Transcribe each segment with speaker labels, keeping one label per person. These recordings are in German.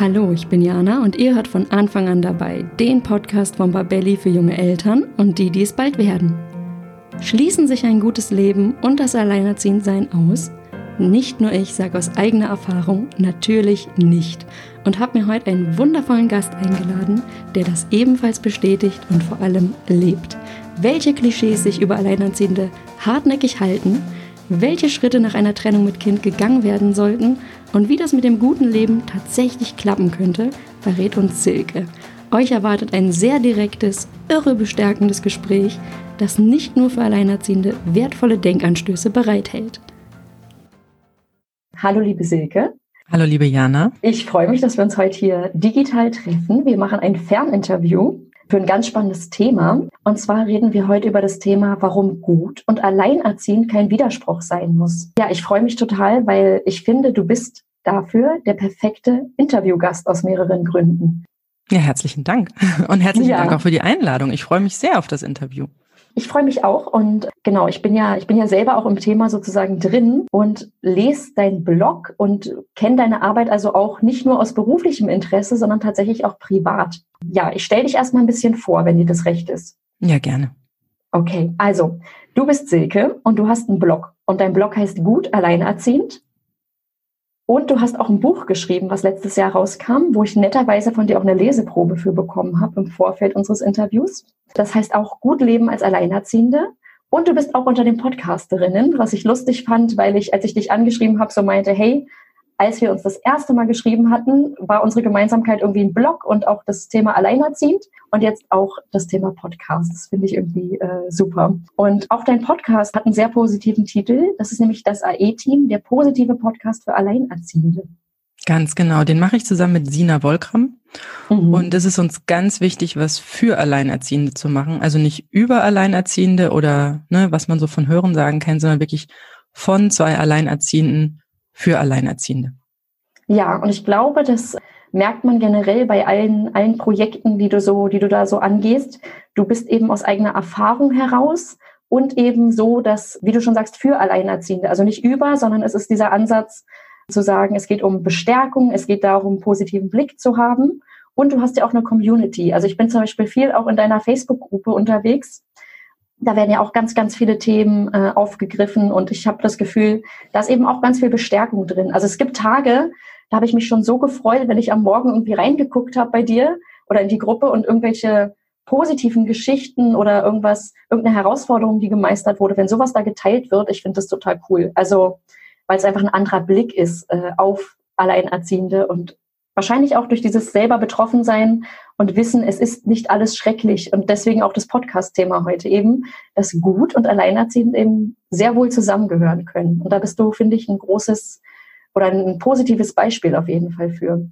Speaker 1: Hallo, ich bin Jana und ihr hört von Anfang an dabei den Podcast von Babelli für junge Eltern und die, die es bald werden. Schließen sich ein gutes Leben und das Alleinerziehendsein aus? Nicht nur ich sage aus eigener Erfahrung natürlich nicht und habe mir heute einen wundervollen Gast eingeladen, der das ebenfalls bestätigt und vor allem lebt. Welche Klischees sich über Alleinerziehende hartnäckig halten, welche Schritte nach einer Trennung mit Kind gegangen werden sollten und wie das mit dem guten Leben tatsächlich klappen könnte, verrät uns Silke. Euch erwartet ein sehr direktes, irre bestärkendes Gespräch, das nicht nur für Alleinerziehende wertvolle Denkanstöße bereithält. Hallo liebe Silke.
Speaker 2: Hallo liebe Jana.
Speaker 1: Ich freue mich, dass wir uns heute hier digital treffen. Wir machen ein Ferninterview für ein ganz spannendes Thema. Und zwar reden wir heute über das Thema, warum gut und alleinerziehend kein Widerspruch sein muss. Ja, ich freue mich total, weil ich finde, du bist dafür der perfekte Interviewgast aus mehreren Gründen.
Speaker 2: Ja, herzlichen Dank. Und herzlichen ja. Dank auch für die Einladung. Ich freue mich sehr auf das Interview.
Speaker 1: Ich freue mich auch und genau, ich bin ja, ich bin ja selber auch im Thema sozusagen drin und lese deinen Blog und kenne deine Arbeit also auch nicht nur aus beruflichem Interesse, sondern tatsächlich auch privat. Ja, ich stelle dich erstmal ein bisschen vor, wenn dir das recht ist.
Speaker 2: Ja, gerne.
Speaker 1: Okay, also du bist Silke und du hast einen Blog und dein Blog heißt Gut Alleinerziehend. Und du hast auch ein Buch geschrieben, was letztes Jahr rauskam, wo ich netterweise von dir auch eine Leseprobe für bekommen habe im Vorfeld unseres Interviews. Das heißt auch Gut Leben als Alleinerziehende. Und du bist auch unter den Podcasterinnen, was ich lustig fand, weil ich, als ich dich angeschrieben habe, so meinte, hey, als wir uns das erste Mal geschrieben hatten, war unsere Gemeinsamkeit irgendwie ein Blog und auch das Thema Alleinerziehend und jetzt auch das Thema Podcast. Das finde ich irgendwie äh, super. Und auch dein Podcast hat einen sehr positiven Titel. Das ist nämlich das AE-Team, der positive Podcast für Alleinerziehende.
Speaker 2: Ganz genau. Den mache ich zusammen mit Sina Wolkram. Mhm. Und es ist uns ganz wichtig, was für Alleinerziehende zu machen. Also nicht über Alleinerziehende oder ne, was man so von Hören sagen kennt, sondern wirklich von zwei Alleinerziehenden für Alleinerziehende.
Speaker 1: Ja, und ich glaube, das merkt man generell bei allen, allen Projekten, die du so, die du da so angehst. Du bist eben aus eigener Erfahrung heraus und eben so, dass, wie du schon sagst, für Alleinerziehende, also nicht über, sondern es ist dieser Ansatz zu sagen, es geht um Bestärkung, es geht darum, positiven Blick zu haben. Und du hast ja auch eine Community. Also ich bin zum Beispiel viel auch in deiner Facebook-Gruppe unterwegs da werden ja auch ganz, ganz viele Themen äh, aufgegriffen und ich habe das Gefühl, da ist eben auch ganz viel Bestärkung drin. Also es gibt Tage, da habe ich mich schon so gefreut, wenn ich am Morgen irgendwie reingeguckt habe bei dir oder in die Gruppe und irgendwelche positiven Geschichten oder irgendwas, irgendeine Herausforderung, die gemeistert wurde, wenn sowas da geteilt wird, ich finde das total cool. Also weil es einfach ein anderer Blick ist äh, auf Alleinerziehende und Wahrscheinlich auch durch dieses selber betroffen sein und wissen, es ist nicht alles schrecklich. Und deswegen auch das Podcast-Thema heute eben, dass gut und alleinerziehend eben sehr wohl zusammengehören können. Und da bist du, finde ich, ein großes oder ein positives Beispiel auf jeden Fall für.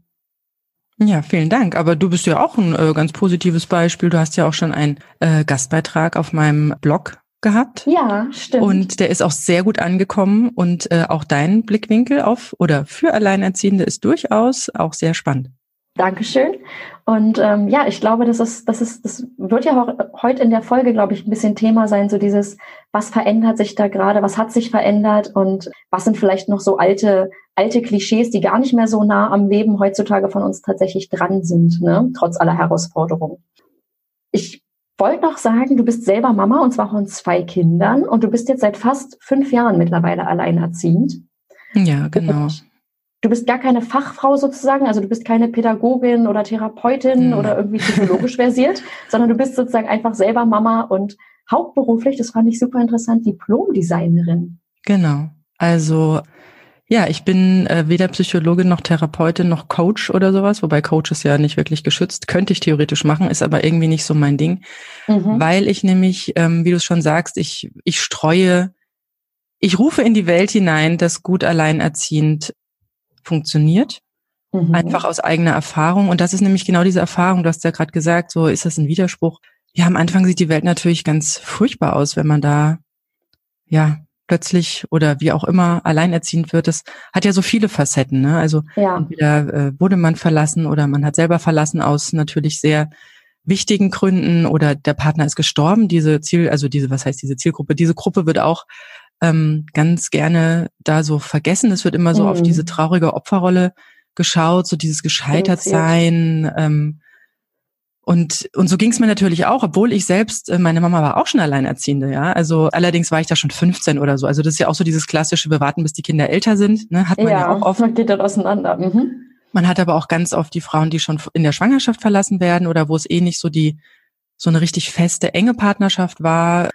Speaker 2: Ja, vielen Dank. Aber du bist ja auch ein äh, ganz positives Beispiel. Du hast ja auch schon einen äh, Gastbeitrag auf meinem Blog gehabt.
Speaker 1: Ja, stimmt.
Speaker 2: Und der ist auch sehr gut angekommen und äh, auch dein Blickwinkel auf oder für Alleinerziehende ist durchaus auch sehr spannend.
Speaker 1: Dankeschön. Und ähm, ja, ich glaube, das ist, das ist, das wird ja auch heute in der Folge, glaube ich, ein bisschen Thema sein, so dieses, was verändert sich da gerade, was hat sich verändert und was sind vielleicht noch so alte, alte Klischees, die gar nicht mehr so nah am Leben heutzutage von uns tatsächlich dran sind, ne? trotz aller Herausforderungen. Ich wollte noch sagen, du bist selber Mama und zwar von zwei Kindern und du bist jetzt seit fast fünf Jahren mittlerweile alleinerziehend.
Speaker 2: Ja, genau. Und
Speaker 1: du bist gar keine Fachfrau sozusagen, also du bist keine Pädagogin oder Therapeutin mhm. oder irgendwie psychologisch versiert, sondern du bist sozusagen einfach selber Mama und hauptberuflich, das fand ich super interessant, Diplomdesignerin.
Speaker 2: Genau. Also ja, ich bin äh, weder Psychologin noch Therapeutin noch Coach oder sowas, wobei Coach ist ja nicht wirklich geschützt. Könnte ich theoretisch machen, ist aber irgendwie nicht so mein Ding, mhm. weil ich nämlich, ähm, wie du es schon sagst, ich, ich streue, ich rufe in die Welt hinein, dass gut alleinerziehend funktioniert. Mhm. Einfach aus eigener Erfahrung. Und das ist nämlich genau diese Erfahrung. Du hast ja gerade gesagt, so ist das ein Widerspruch. Ja, am Anfang sieht die Welt natürlich ganz furchtbar aus, wenn man da ja plötzlich oder wie auch immer alleinerziehend wird, das hat ja so viele Facetten. Ne? Also ja. entweder äh, wurde man verlassen oder man hat selber verlassen aus natürlich sehr wichtigen Gründen oder der Partner ist gestorben. Diese Ziel, also diese, was heißt diese Zielgruppe? Diese Gruppe wird auch ähm, ganz gerne da so vergessen. Es wird immer so mhm. auf diese traurige Opferrolle geschaut, so dieses Gescheitertsein. Ähm, und, und so ging es mir natürlich auch, obwohl ich selbst, äh, meine Mama war auch schon Alleinerziehende, ja. Also allerdings war ich da schon 15 oder so. Also das ist ja auch so dieses klassische, wir warten, bis die Kinder älter sind, ne? Hat man ja, ja auch oft.
Speaker 1: Man geht dann auseinander. Mhm.
Speaker 2: Man hat aber auch ganz oft die Frauen, die schon in der Schwangerschaft verlassen werden oder wo es eh nicht so die, so eine richtig feste, enge Partnerschaft war,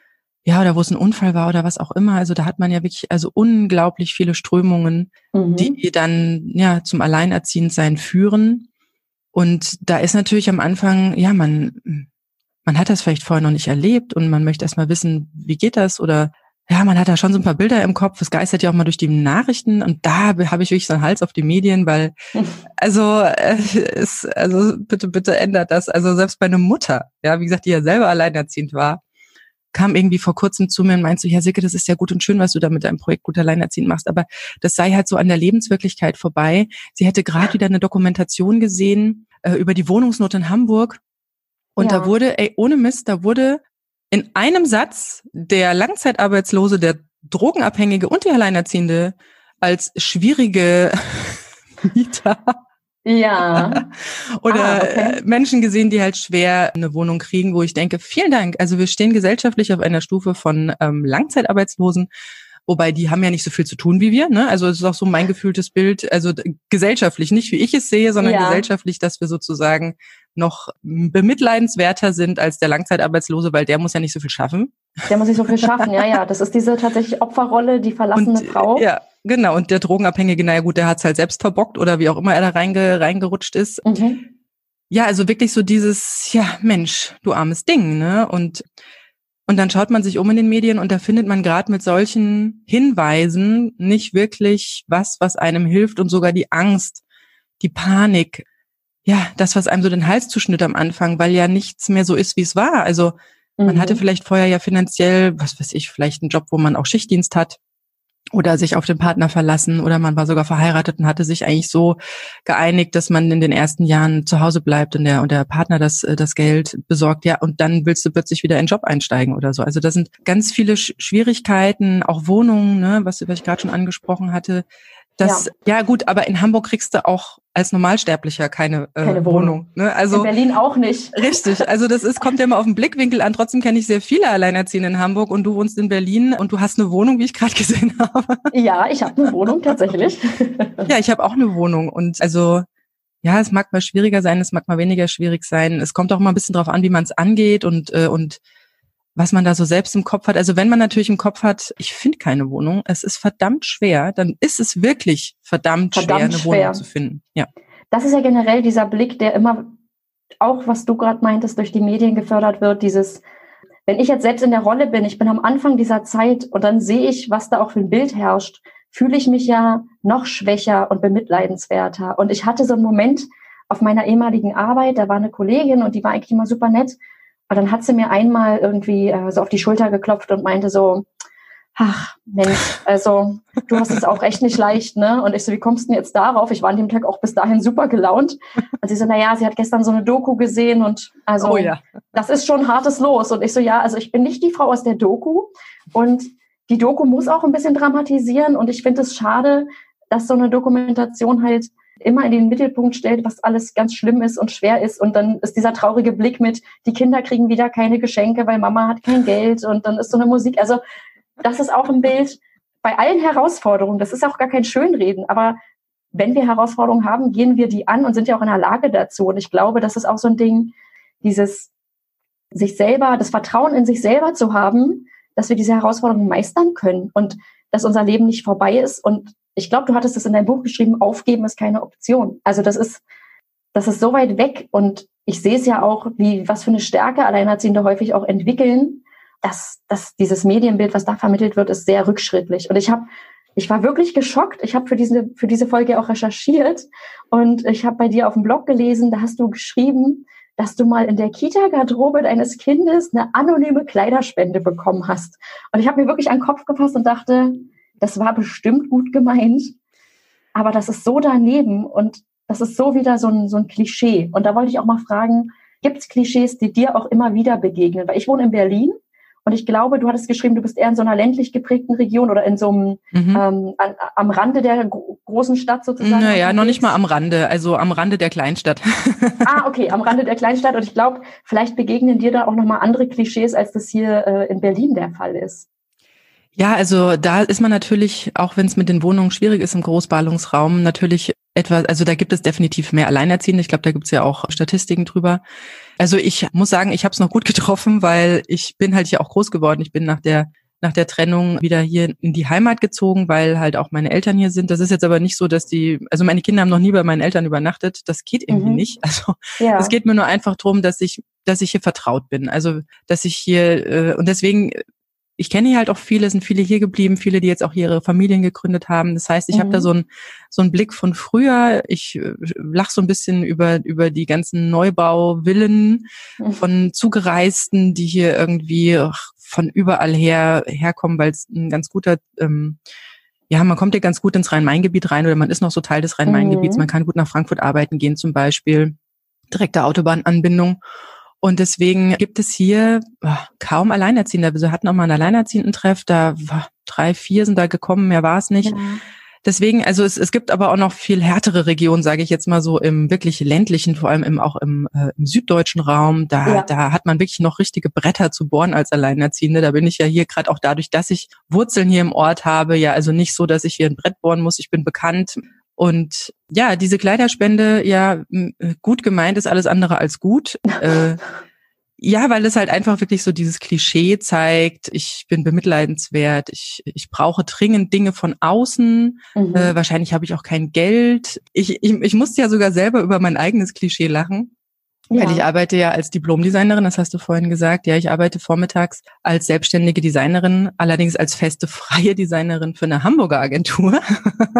Speaker 2: ja, oder wo es ein Unfall war oder was auch immer. Also da hat man ja wirklich also unglaublich viele Strömungen, mhm. die dann ja zum Alleinerziehendsein führen. Und da ist natürlich am Anfang, ja, man, man hat das vielleicht vorher noch nicht erlebt und man möchte erstmal wissen, wie geht das oder ja, man hat da schon so ein paar Bilder im Kopf. Es geistert ja auch mal durch die Nachrichten und da habe ich wirklich so einen Hals auf die Medien, weil also äh, ist, also bitte bitte ändert das. Also selbst bei einer Mutter, ja, wie gesagt, die ja selber alleinerziehend war, kam irgendwie vor kurzem zu mir und meinte so, ja Silke, das ist ja gut und schön, was du da mit deinem Projekt gut alleinerziehend machst, aber das sei halt so an der Lebenswirklichkeit vorbei. Sie hätte gerade wieder eine Dokumentation gesehen äh, über die Wohnungsnot in Hamburg und ja. da wurde, ey, ohne Mist, da wurde in einem Satz der Langzeitarbeitslose, der Drogenabhängige und die Alleinerziehende als schwierige Mieter
Speaker 1: ja.
Speaker 2: Oder ah, okay. Menschen gesehen, die halt schwer eine Wohnung kriegen, wo ich denke, vielen Dank. Also wir stehen gesellschaftlich auf einer Stufe von ähm, Langzeitarbeitslosen, wobei die haben ja nicht so viel zu tun wie wir. Ne? Also es ist auch so mein gefühltes Bild, also gesellschaftlich, nicht wie ich es sehe, sondern ja. gesellschaftlich, dass wir sozusagen noch bemitleidenswerter sind als der Langzeitarbeitslose, weil der muss ja nicht so viel schaffen.
Speaker 1: Der muss nicht so viel schaffen, ja, ja. Das ist diese tatsächlich Opferrolle, die verlassene
Speaker 2: und,
Speaker 1: Frau.
Speaker 2: Ja, genau. Und der Drogenabhängige, naja gut, der hat's halt selbst verbockt oder wie auch immer er da reinge, reingerutscht ist. Mhm. Ja, also wirklich so dieses, ja, Mensch, du armes Ding, ne? Und und dann schaut man sich um in den Medien und da findet man gerade mit solchen Hinweisen nicht wirklich was, was einem hilft und sogar die Angst, die Panik, ja, das, was einem so den Hals zuschnitt am Anfang, weil ja nichts mehr so ist, wie es war. Also man mhm. hatte vielleicht vorher ja finanziell, was weiß ich, vielleicht einen Job, wo man auch Schichtdienst hat oder sich auf den Partner verlassen oder man war sogar verheiratet und hatte sich eigentlich so geeinigt, dass man in den ersten Jahren zu Hause bleibt und der und der Partner das äh, das Geld besorgt, ja und dann willst du plötzlich wieder in den Job einsteigen oder so. Also da sind ganz viele Schwierigkeiten, auch Wohnungen, ne, was, was ich gerade schon angesprochen hatte, das, ja. ja. gut, aber in Hamburg kriegst du auch als Normalsterblicher keine, äh, keine Wohnung. Ne?
Speaker 1: Also in Berlin auch nicht.
Speaker 2: Richtig, also das ist kommt ja immer auf den Blickwinkel an. Trotzdem kenne ich sehr viele Alleinerziehende in Hamburg und du wohnst in Berlin und du hast eine Wohnung, wie ich gerade gesehen habe.
Speaker 1: Ja, ich habe eine Wohnung tatsächlich.
Speaker 2: ja, ich habe auch eine Wohnung und also ja, es mag mal schwieriger sein, es mag mal weniger schwierig sein. Es kommt auch mal ein bisschen drauf an, wie man es angeht und äh, und was man da so selbst im Kopf hat. Also wenn man natürlich im Kopf hat, ich finde keine Wohnung, es ist verdammt schwer, dann ist es wirklich verdammt, verdammt schwer, eine schwer. Wohnung zu finden. Ja.
Speaker 1: Das ist ja generell dieser Blick, der immer auch, was du gerade meintest, durch die Medien gefördert wird, dieses, wenn ich jetzt selbst in der Rolle bin, ich bin am Anfang dieser Zeit und dann sehe ich, was da auch für ein Bild herrscht, fühle ich mich ja noch schwächer und bemitleidenswerter. Und ich hatte so einen Moment auf meiner ehemaligen Arbeit, da war eine Kollegin und die war eigentlich immer super nett. Und dann hat sie mir einmal irgendwie äh, so auf die Schulter geklopft und meinte so, ach Mensch, also du hast es auch echt nicht leicht, ne? Und ich so, wie kommst du denn jetzt darauf? Ich war an dem Tag auch bis dahin super gelaunt. Und sie so, na ja, sie hat gestern so eine Doku gesehen und also oh, ja. das ist schon hartes Los. Und ich so, ja, also ich bin nicht die Frau aus der Doku und die Doku muss auch ein bisschen dramatisieren und ich finde es schade, dass so eine Dokumentation halt immer in den Mittelpunkt stellt, was alles ganz schlimm ist und schwer ist. Und dann ist dieser traurige Blick mit, die Kinder kriegen wieder keine Geschenke, weil Mama hat kein Geld und dann ist so eine Musik. Also das ist auch ein Bild bei allen Herausforderungen. Das ist auch gar kein Schönreden, aber wenn wir Herausforderungen haben, gehen wir die an und sind ja auch in der Lage dazu. Und ich glaube, das ist auch so ein Ding, dieses sich selber, das Vertrauen in sich selber zu haben, dass wir diese Herausforderungen meistern können und dass unser Leben nicht vorbei ist und ich glaube, du hattest das in deinem Buch geschrieben, aufgeben ist keine Option. Also das ist, das ist so weit weg und ich sehe es ja auch, wie, was für eine Stärke Alleinerziehende häufig auch entwickeln, dass, dass dieses Medienbild, was da vermittelt wird, ist sehr rückschrittlich. Und ich habe, ich war wirklich geschockt. Ich habe für diese, für diese Folge auch recherchiert und ich habe bei dir auf dem Blog gelesen, da hast du geschrieben, dass du mal in der Kita-Garderobe deines Kindes eine anonyme Kleiderspende bekommen hast. Und ich habe mir wirklich an den Kopf gefasst und dachte, das war bestimmt gut gemeint, aber das ist so daneben und das ist so wieder so ein, so ein Klischee. Und da wollte ich auch mal fragen, gibt es Klischees, die dir auch immer wieder begegnen? Weil ich wohne in Berlin Und ich glaube, du hattest geschrieben, du bist eher in so einer ländlich geprägten Region oder in so einem mhm. ähm, an, am Rande der großen Stadt sozusagen.
Speaker 2: Naja, noch nicht mal am Rande, also am Rande der Kleinstadt.
Speaker 1: ah, okay, am Rande der Kleinstadt. Und ich glaube, vielleicht begegnen dir da auch nochmal andere Klischees, als das hier äh, in Berlin der Fall ist.
Speaker 2: Ja, also da ist man natürlich, auch wenn es mit den Wohnungen schwierig ist im Großballungsraum, natürlich etwas, also da gibt es definitiv mehr Alleinerziehende. Ich glaube, da gibt es ja auch Statistiken drüber. Also ich muss sagen, ich habe es noch gut getroffen, weil ich bin halt hier auch groß geworden. Ich bin nach der nach der Trennung wieder hier in die Heimat gezogen, weil halt auch meine Eltern hier sind. Das ist jetzt aber nicht so, dass die, also meine Kinder haben noch nie bei meinen Eltern übernachtet. Das geht irgendwie mhm. nicht. Also ja. es geht mir nur einfach drum, dass ich, dass ich hier vertraut bin. Also dass ich hier äh, und deswegen ich kenne hier halt auch viele, sind viele hier geblieben, viele, die jetzt auch ihre Familien gegründet haben. Das heißt, ich mhm. habe da so einen so einen Blick von früher. Ich äh, lach so ein bisschen über über die ganzen Neubauvillen mhm. von Zugereisten, die hier irgendwie von überall her herkommen, weil es ein ganz guter ähm, ja, man kommt ja ganz gut ins Rhein-Main-Gebiet rein oder man ist noch so Teil des Rhein-Main-Gebiets. Mhm. Man kann gut nach Frankfurt arbeiten gehen zum Beispiel. Direkte Autobahnanbindung. Und deswegen gibt es hier kaum Alleinerziehende. Wir hatten auch mal einen Alleinerziehenden-Treff, da drei, vier sind da gekommen, mehr war es nicht. Ja. Deswegen, also es, es gibt aber auch noch viel härtere Regionen, sage ich jetzt mal so im wirklich ländlichen, vor allem im, auch im, äh, im süddeutschen Raum. Da, ja. da hat man wirklich noch richtige Bretter zu bohren als Alleinerziehende. Da bin ich ja hier gerade auch dadurch, dass ich Wurzeln hier im Ort habe, ja also nicht so, dass ich hier ein Brett bohren muss. Ich bin bekannt und ja, diese Kleiderspende, ja, gut gemeint ist alles andere als gut. äh, ja, weil es halt einfach wirklich so dieses Klischee zeigt, ich bin bemitleidenswert, ich, ich brauche dringend Dinge von außen, mhm. äh, wahrscheinlich habe ich auch kein Geld. Ich, ich, ich musste ja sogar selber über mein eigenes Klischee lachen. Ja. Weil ich arbeite ja als Diplomdesignerin, das hast du vorhin gesagt. Ja, ich arbeite vormittags als selbstständige Designerin, allerdings als feste freie Designerin für eine Hamburger Agentur.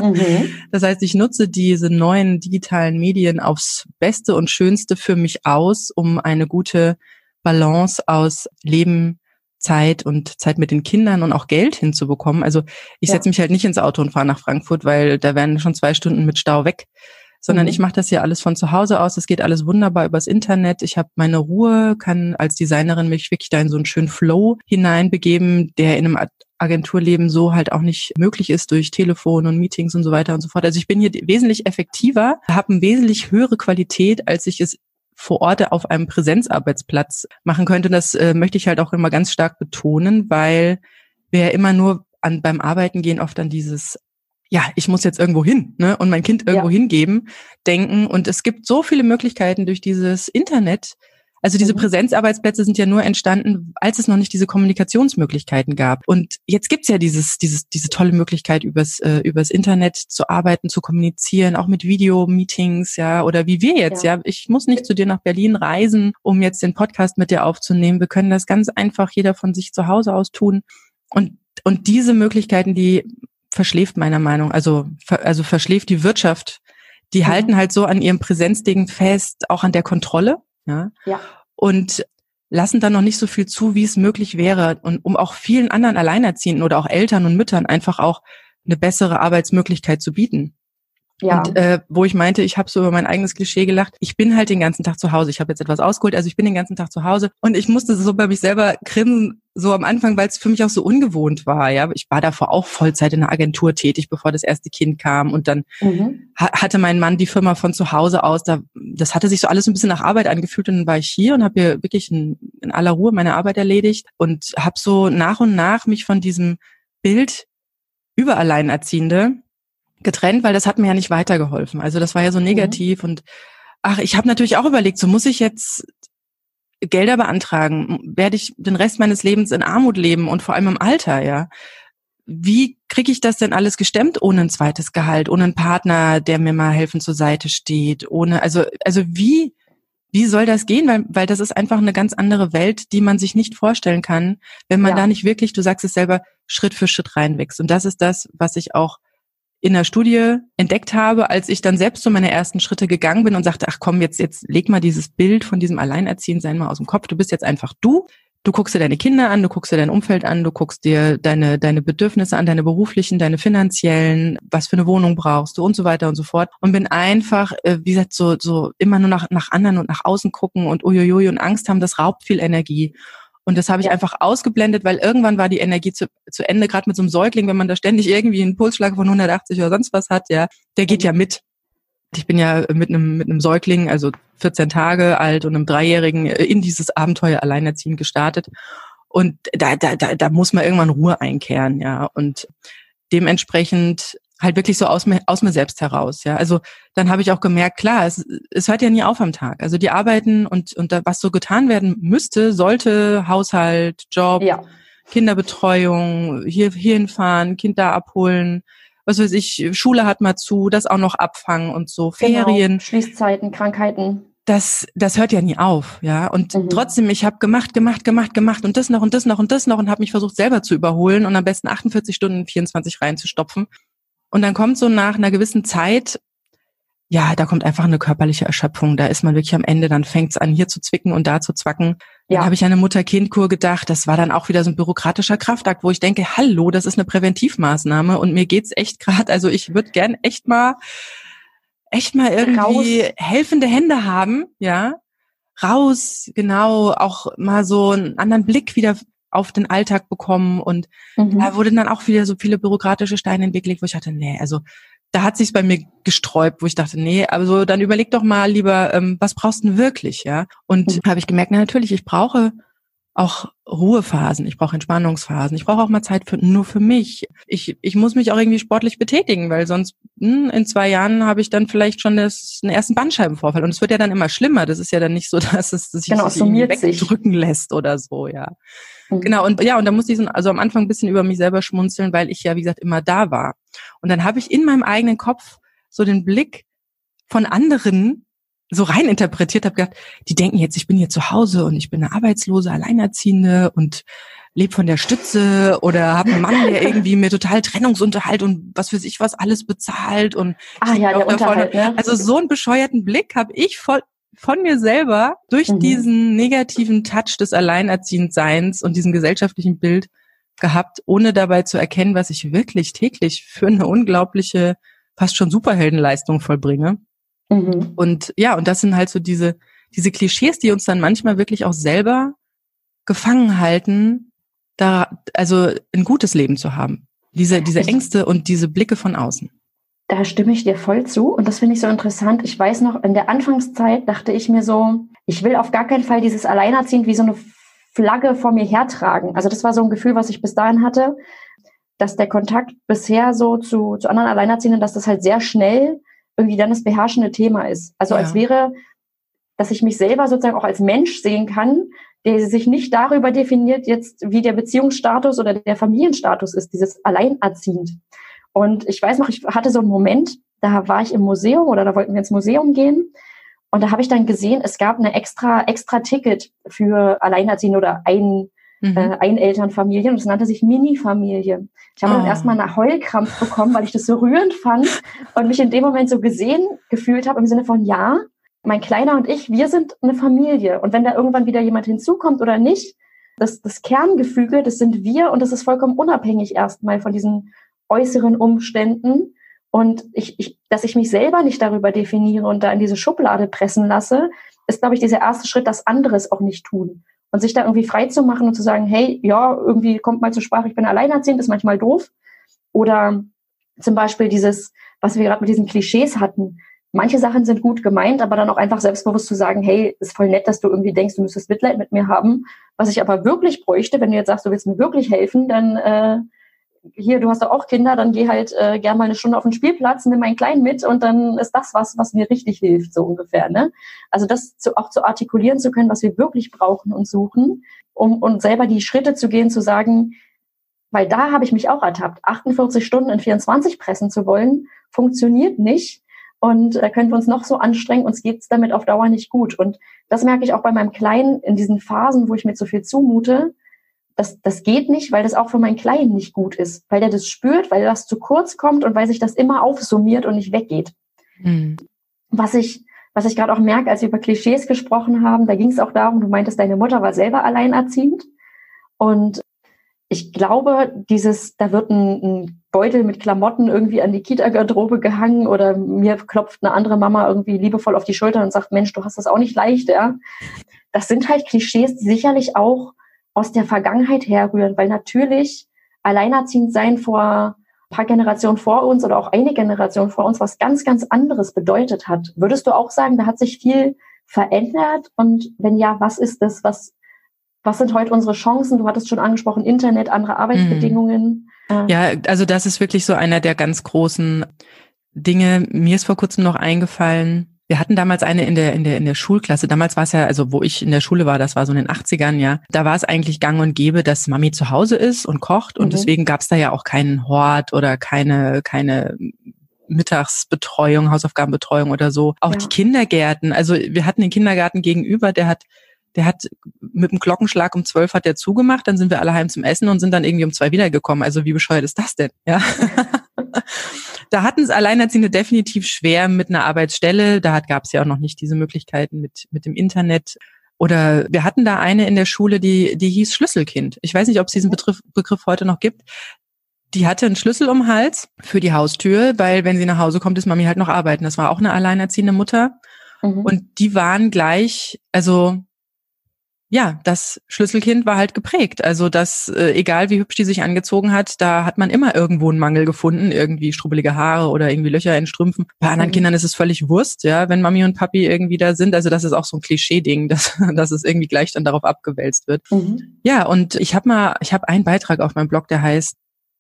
Speaker 2: Mhm. Das heißt, ich nutze diese neuen digitalen Medien aufs Beste und Schönste für mich aus, um eine gute Balance aus Leben, Zeit und Zeit mit den Kindern und auch Geld hinzubekommen. Also ich ja. setze mich halt nicht ins Auto und fahre nach Frankfurt, weil da werden schon zwei Stunden mit Stau weg sondern mhm. ich mache das hier alles von zu Hause aus. Es geht alles wunderbar übers Internet. Ich habe meine Ruhe, kann als Designerin mich wirklich da in so einen schönen Flow hineinbegeben, der in einem Agenturleben so halt auch nicht möglich ist durch Telefon und Meetings und so weiter und so fort. Also ich bin hier wesentlich effektiver, habe eine wesentlich höhere Qualität, als ich es vor Ort auf einem Präsenzarbeitsplatz machen könnte. Das äh, möchte ich halt auch immer ganz stark betonen, weil wir ja immer nur an, beim Arbeiten gehen oft an dieses ja, ich muss jetzt irgendwo hin ne, und mein Kind irgendwo ja. hingeben, denken. Und es gibt so viele Möglichkeiten durch dieses Internet. Also diese mhm. Präsenzarbeitsplätze sind ja nur entstanden, als es noch nicht diese Kommunikationsmöglichkeiten gab. Und jetzt gibt's ja dieses, dieses, diese tolle Möglichkeit, übers, äh, übers Internet zu arbeiten, zu kommunizieren, auch mit Video-Meetings, ja, oder wie wir jetzt, ja. ja. Ich muss nicht zu dir nach Berlin reisen, um jetzt den Podcast mit dir aufzunehmen. Wir können das ganz einfach jeder von sich zu Hause aus tun. Und und diese Möglichkeiten, die verschläft meiner Meinung. Also, also verschläft die Wirtschaft. Die mhm. halten halt so an ihrem Präsenzding fest, auch an der Kontrolle. Ja. ja. Und lassen dann noch nicht so viel zu, wie es möglich wäre. Und um auch vielen anderen Alleinerziehenden oder auch Eltern und Müttern einfach auch eine bessere Arbeitsmöglichkeit zu bieten. Ja. Und äh, wo ich meinte, ich habe so über mein eigenes Klischee gelacht. Ich bin halt den ganzen Tag zu Hause. Ich habe jetzt etwas ausgeholt, also ich bin den ganzen Tag zu Hause und ich musste so bei mich selber grinsen, so am Anfang, weil es für mich auch so ungewohnt war. Ja, ich war davor auch Vollzeit in der Agentur tätig, bevor das erste Kind kam und dann mhm. ha hatte mein Mann die Firma von zu Hause aus. Da, das hatte sich so alles ein bisschen nach Arbeit angefühlt und dann war ich hier und habe hier wirklich in, in aller Ruhe meine Arbeit erledigt und habe so nach und nach mich von diesem Bild über Alleinerziehende getrennt, weil das hat mir ja nicht weitergeholfen. Also das war ja so mhm. negativ mhm. und ach, ich habe natürlich auch überlegt, so muss ich jetzt Gelder beantragen, werde ich den Rest meines Lebens in Armut leben und vor allem im Alter, ja. Wie kriege ich das denn alles gestemmt ohne ein zweites Gehalt, ohne einen Partner, der mir mal helfen zur Seite steht, ohne also also wie wie soll das gehen? Weil, weil das ist einfach eine ganz andere Welt, die man sich nicht vorstellen kann, wenn man ja. da nicht wirklich, du sagst es selber, Schritt für Schritt reinwächst. Und das ist das, was ich auch in der Studie entdeckt habe, als ich dann selbst so meine ersten Schritte gegangen bin und sagte, ach komm, jetzt, jetzt leg mal dieses Bild von diesem Alleinerziehendsein mal aus dem Kopf. Du bist jetzt einfach du. Du guckst dir deine Kinder an, du guckst dir dein Umfeld an, du guckst dir deine, deine Bedürfnisse an, deine beruflichen, deine finanziellen, was für eine Wohnung brauchst du und so weiter und so fort. Und bin einfach, äh, wie gesagt, so, so immer nur nach, nach anderen und nach außen gucken und uiuiui und Angst haben, das raubt viel Energie. Und das habe ich ja. einfach ausgeblendet, weil irgendwann war die Energie zu, zu Ende, gerade mit so einem Säugling, wenn man da ständig irgendwie einen Pulsschlag von 180 oder sonst was hat, ja, der geht mhm. ja mit. Ich bin ja mit einem, mit einem Säugling, also 14 Tage alt und einem Dreijährigen äh, in dieses Abenteuer alleinerziehend gestartet. Und da, da, da, da muss man irgendwann Ruhe einkehren, ja. Und dementsprechend halt wirklich so aus mir, aus mir selbst heraus, ja. Also dann habe ich auch gemerkt, klar, es, es hört ja nie auf am Tag. Also die arbeiten und, und da, was so getan werden müsste, sollte Haushalt, Job, ja. Kinderbetreuung, hier, hierhin fahren, Kind da abholen, was weiß ich, Schule hat mal zu, das auch noch abfangen und so, genau. Ferien.
Speaker 1: Schließzeiten, Krankheiten.
Speaker 2: Das, das hört ja nie auf, ja. Und mhm. trotzdem, ich habe gemacht, gemacht, gemacht, gemacht und das noch und das noch und das noch und habe mich versucht selber zu überholen und am besten 48 Stunden 24 reinzustopfen. Und dann kommt so nach einer gewissen Zeit, ja, da kommt einfach eine körperliche Erschöpfung. Da ist man wirklich am Ende, dann fängt's an, hier zu zwicken und da zu zwacken. Ja. Dann habe ich an eine Mutter-Kind-Kur gedacht. Das war dann auch wieder so ein bürokratischer Kraftakt, wo ich denke, hallo, das ist eine Präventivmaßnahme und mir geht's echt gerade. Also ich würde gern echt mal, echt mal irgendwie Raus. helfende Hände haben, ja. Raus, genau, auch mal so einen anderen Blick wieder auf den Alltag bekommen und mhm. da wurden dann auch wieder so viele bürokratische Steine entwickelt, wo ich dachte, nee, also da hat sich's bei mir gesträubt, wo ich dachte, nee, also dann überleg doch mal lieber, ähm, was brauchst du denn wirklich, ja? Und mhm. habe ich gemerkt, na natürlich, ich brauche auch Ruhephasen, ich brauche Entspannungsphasen, ich brauche auch mal Zeit für nur für mich. Ich, ich muss mich auch irgendwie sportlich betätigen, weil sonst hm, in zwei Jahren habe ich dann vielleicht schon das, einen ersten Bandscheibenvorfall und es wird ja dann immer schlimmer. Das ist ja dann nicht so, dass es sich
Speaker 1: genau,
Speaker 2: sich. lässt oder so, ja. Mhm. Genau und ja und da musste ich so, also am Anfang ein bisschen über mich selber schmunzeln, weil ich ja wie gesagt immer da war. Und dann habe ich in meinem eigenen Kopf so den Blick von anderen so rein interpretiert habe, gedacht, die denken jetzt, ich bin hier zu Hause und ich bin eine Arbeitslose, Alleinerziehende und lebe von der Stütze oder habe einen Mann, der irgendwie mir total Trennungsunterhalt und was für sich was alles bezahlt und
Speaker 1: ah, ja, der Unterhalt,
Speaker 2: ne? also so einen bescheuerten Blick habe ich voll von mir selber durch mhm. diesen negativen Touch des Alleinerziehendseins und diesem gesellschaftlichen Bild gehabt, ohne dabei zu erkennen, was ich wirklich täglich für eine unglaubliche, fast schon Superheldenleistung vollbringe. Mhm. Und ja, und das sind halt so diese, diese Klischees, die uns dann manchmal wirklich auch selber gefangen halten, da, also ein gutes Leben zu haben. Diese, diese Ängste und diese Blicke von außen.
Speaker 1: Da stimme ich dir voll zu und das finde ich so interessant. Ich weiß noch, in der Anfangszeit dachte ich mir so, ich will auf gar keinen Fall dieses Alleinerziehend wie so eine Flagge vor mir hertragen. Also das war so ein Gefühl, was ich bis dahin hatte, dass der Kontakt bisher so zu, zu anderen Alleinerziehenden, dass das halt sehr schnell irgendwie dann das beherrschende Thema ist. Also ja. als wäre, dass ich mich selber sozusagen auch als Mensch sehen kann, der sich nicht darüber definiert, jetzt wie der Beziehungsstatus oder der Familienstatus ist, dieses Alleinerziehend. Und ich weiß noch, ich hatte so einen Moment, da war ich im Museum oder da wollten wir ins Museum gehen. Und da habe ich dann gesehen, es gab eine extra, extra Ticket für Alleinerziehende oder ein, mhm. äh, Einelternfamilien und es nannte sich Mini-Familie. Ich habe oh. dann erstmal einen Heulkrampf bekommen, weil ich das so rührend fand und mich in dem Moment so gesehen gefühlt habe im Sinne von, ja, mein Kleiner und ich, wir sind eine Familie. Und wenn da irgendwann wieder jemand hinzukommt oder nicht, das, das Kerngefüge, das sind wir und das ist vollkommen unabhängig erstmal von diesen äußeren Umständen. Und ich, ich, dass ich mich selber nicht darüber definiere und da in diese Schublade pressen lasse, ist, glaube ich, dieser erste Schritt, das anderes auch nicht tun. Und sich da irgendwie frei zu machen und zu sagen, hey, ja, irgendwie kommt mal zur Sprache, ich bin alleinerziehend, ist manchmal doof. Oder zum Beispiel dieses, was wir gerade mit diesen Klischees hatten. Manche Sachen sind gut gemeint, aber dann auch einfach selbstbewusst zu sagen, hey, ist voll nett, dass du irgendwie denkst, du müsstest Mitleid mit mir haben. Was ich aber wirklich bräuchte, wenn du jetzt sagst, du willst mir wirklich helfen, dann äh, hier, du hast doch auch Kinder, dann geh halt äh, gerne mal eine Stunde auf den Spielplatz, nimm meinen Kleinen mit und dann ist das was, was mir richtig hilft, so ungefähr. Ne? Also das zu, auch zu artikulieren zu können, was wir wirklich brauchen und suchen, um und selber die Schritte zu gehen, zu sagen, weil da habe ich mich auch ertappt, 48 Stunden in 24 pressen zu wollen, funktioniert nicht. Und da können wir uns noch so anstrengen, uns geht's damit auf Dauer nicht gut. Und das merke ich auch bei meinem Kleinen in diesen Phasen, wo ich mir zu viel zumute, das, das geht nicht, weil das auch für meinen Kleinen nicht gut ist, weil der das spürt, weil das zu kurz kommt und weil sich das immer aufsummiert und nicht weggeht. Mhm. Was ich, was ich gerade auch merke, als wir über Klischees gesprochen haben, da ging es auch darum, du meintest, deine Mutter war selber alleinerziehend. Und ich glaube, dieses, da wird ein, ein Beutel mit Klamotten irgendwie an die Kita-Garderobe gehangen oder mir klopft eine andere Mama irgendwie liebevoll auf die Schulter und sagt, Mensch, du hast das auch nicht leicht, ja. Das sind halt Klischees, die sicherlich auch aus der Vergangenheit herrühren, weil natürlich alleinerziehend sein vor ein paar Generationen vor uns oder auch eine Generation vor uns was ganz, ganz anderes bedeutet hat. Würdest du auch sagen, da hat sich viel verändert? Und wenn ja, was ist das? Was, was sind heute unsere Chancen? Du hattest schon angesprochen, Internet, andere Arbeitsbedingungen.
Speaker 2: Mhm. Ja, also das ist wirklich so einer der ganz großen Dinge. Mir ist vor kurzem noch eingefallen, wir hatten damals eine in der, in der, in der Schulklasse. Damals war es ja, also wo ich in der Schule war, das war so in den 80ern, ja. Da war es eigentlich gang und gäbe, dass Mami zu Hause ist und kocht. Und mhm. deswegen gab es da ja auch keinen Hort oder keine, keine Mittagsbetreuung, Hausaufgabenbetreuung oder so. Auch ja. die Kindergärten. Also wir hatten den Kindergarten gegenüber, der hat der hat mit dem Glockenschlag um zwölf hat der zugemacht, dann sind wir alle heim zum Essen und sind dann irgendwie um zwei wiedergekommen. Also wie bescheuert ist das denn? Ja. da hatten es Alleinerziehende definitiv schwer mit einer Arbeitsstelle. Da gab es ja auch noch nicht diese Möglichkeiten mit, mit dem Internet. Oder wir hatten da eine in der Schule, die, die hieß Schlüsselkind. Ich weiß nicht, ob es diesen Begriff, Begriff heute noch gibt. Die hatte einen Schlüssel um Hals für die Haustür, weil wenn sie nach Hause kommt, ist Mami halt noch arbeiten. Das war auch eine alleinerziehende Mutter. Mhm. Und die waren gleich, also ja, das Schlüsselkind war halt geprägt. Also das, äh, egal wie hübsch die sich angezogen hat, da hat man immer irgendwo einen Mangel gefunden, irgendwie strubbelige Haare oder irgendwie Löcher in Strümpfen. Bei anderen mhm. Kindern ist es völlig Wurst, ja, wenn Mami und Papi irgendwie da sind. Also das ist auch so ein Klischee-Ding, dass, dass es irgendwie gleich dann darauf abgewälzt wird. Mhm. Ja, und ich habe mal, ich habe einen Beitrag auf meinem Blog, der heißt,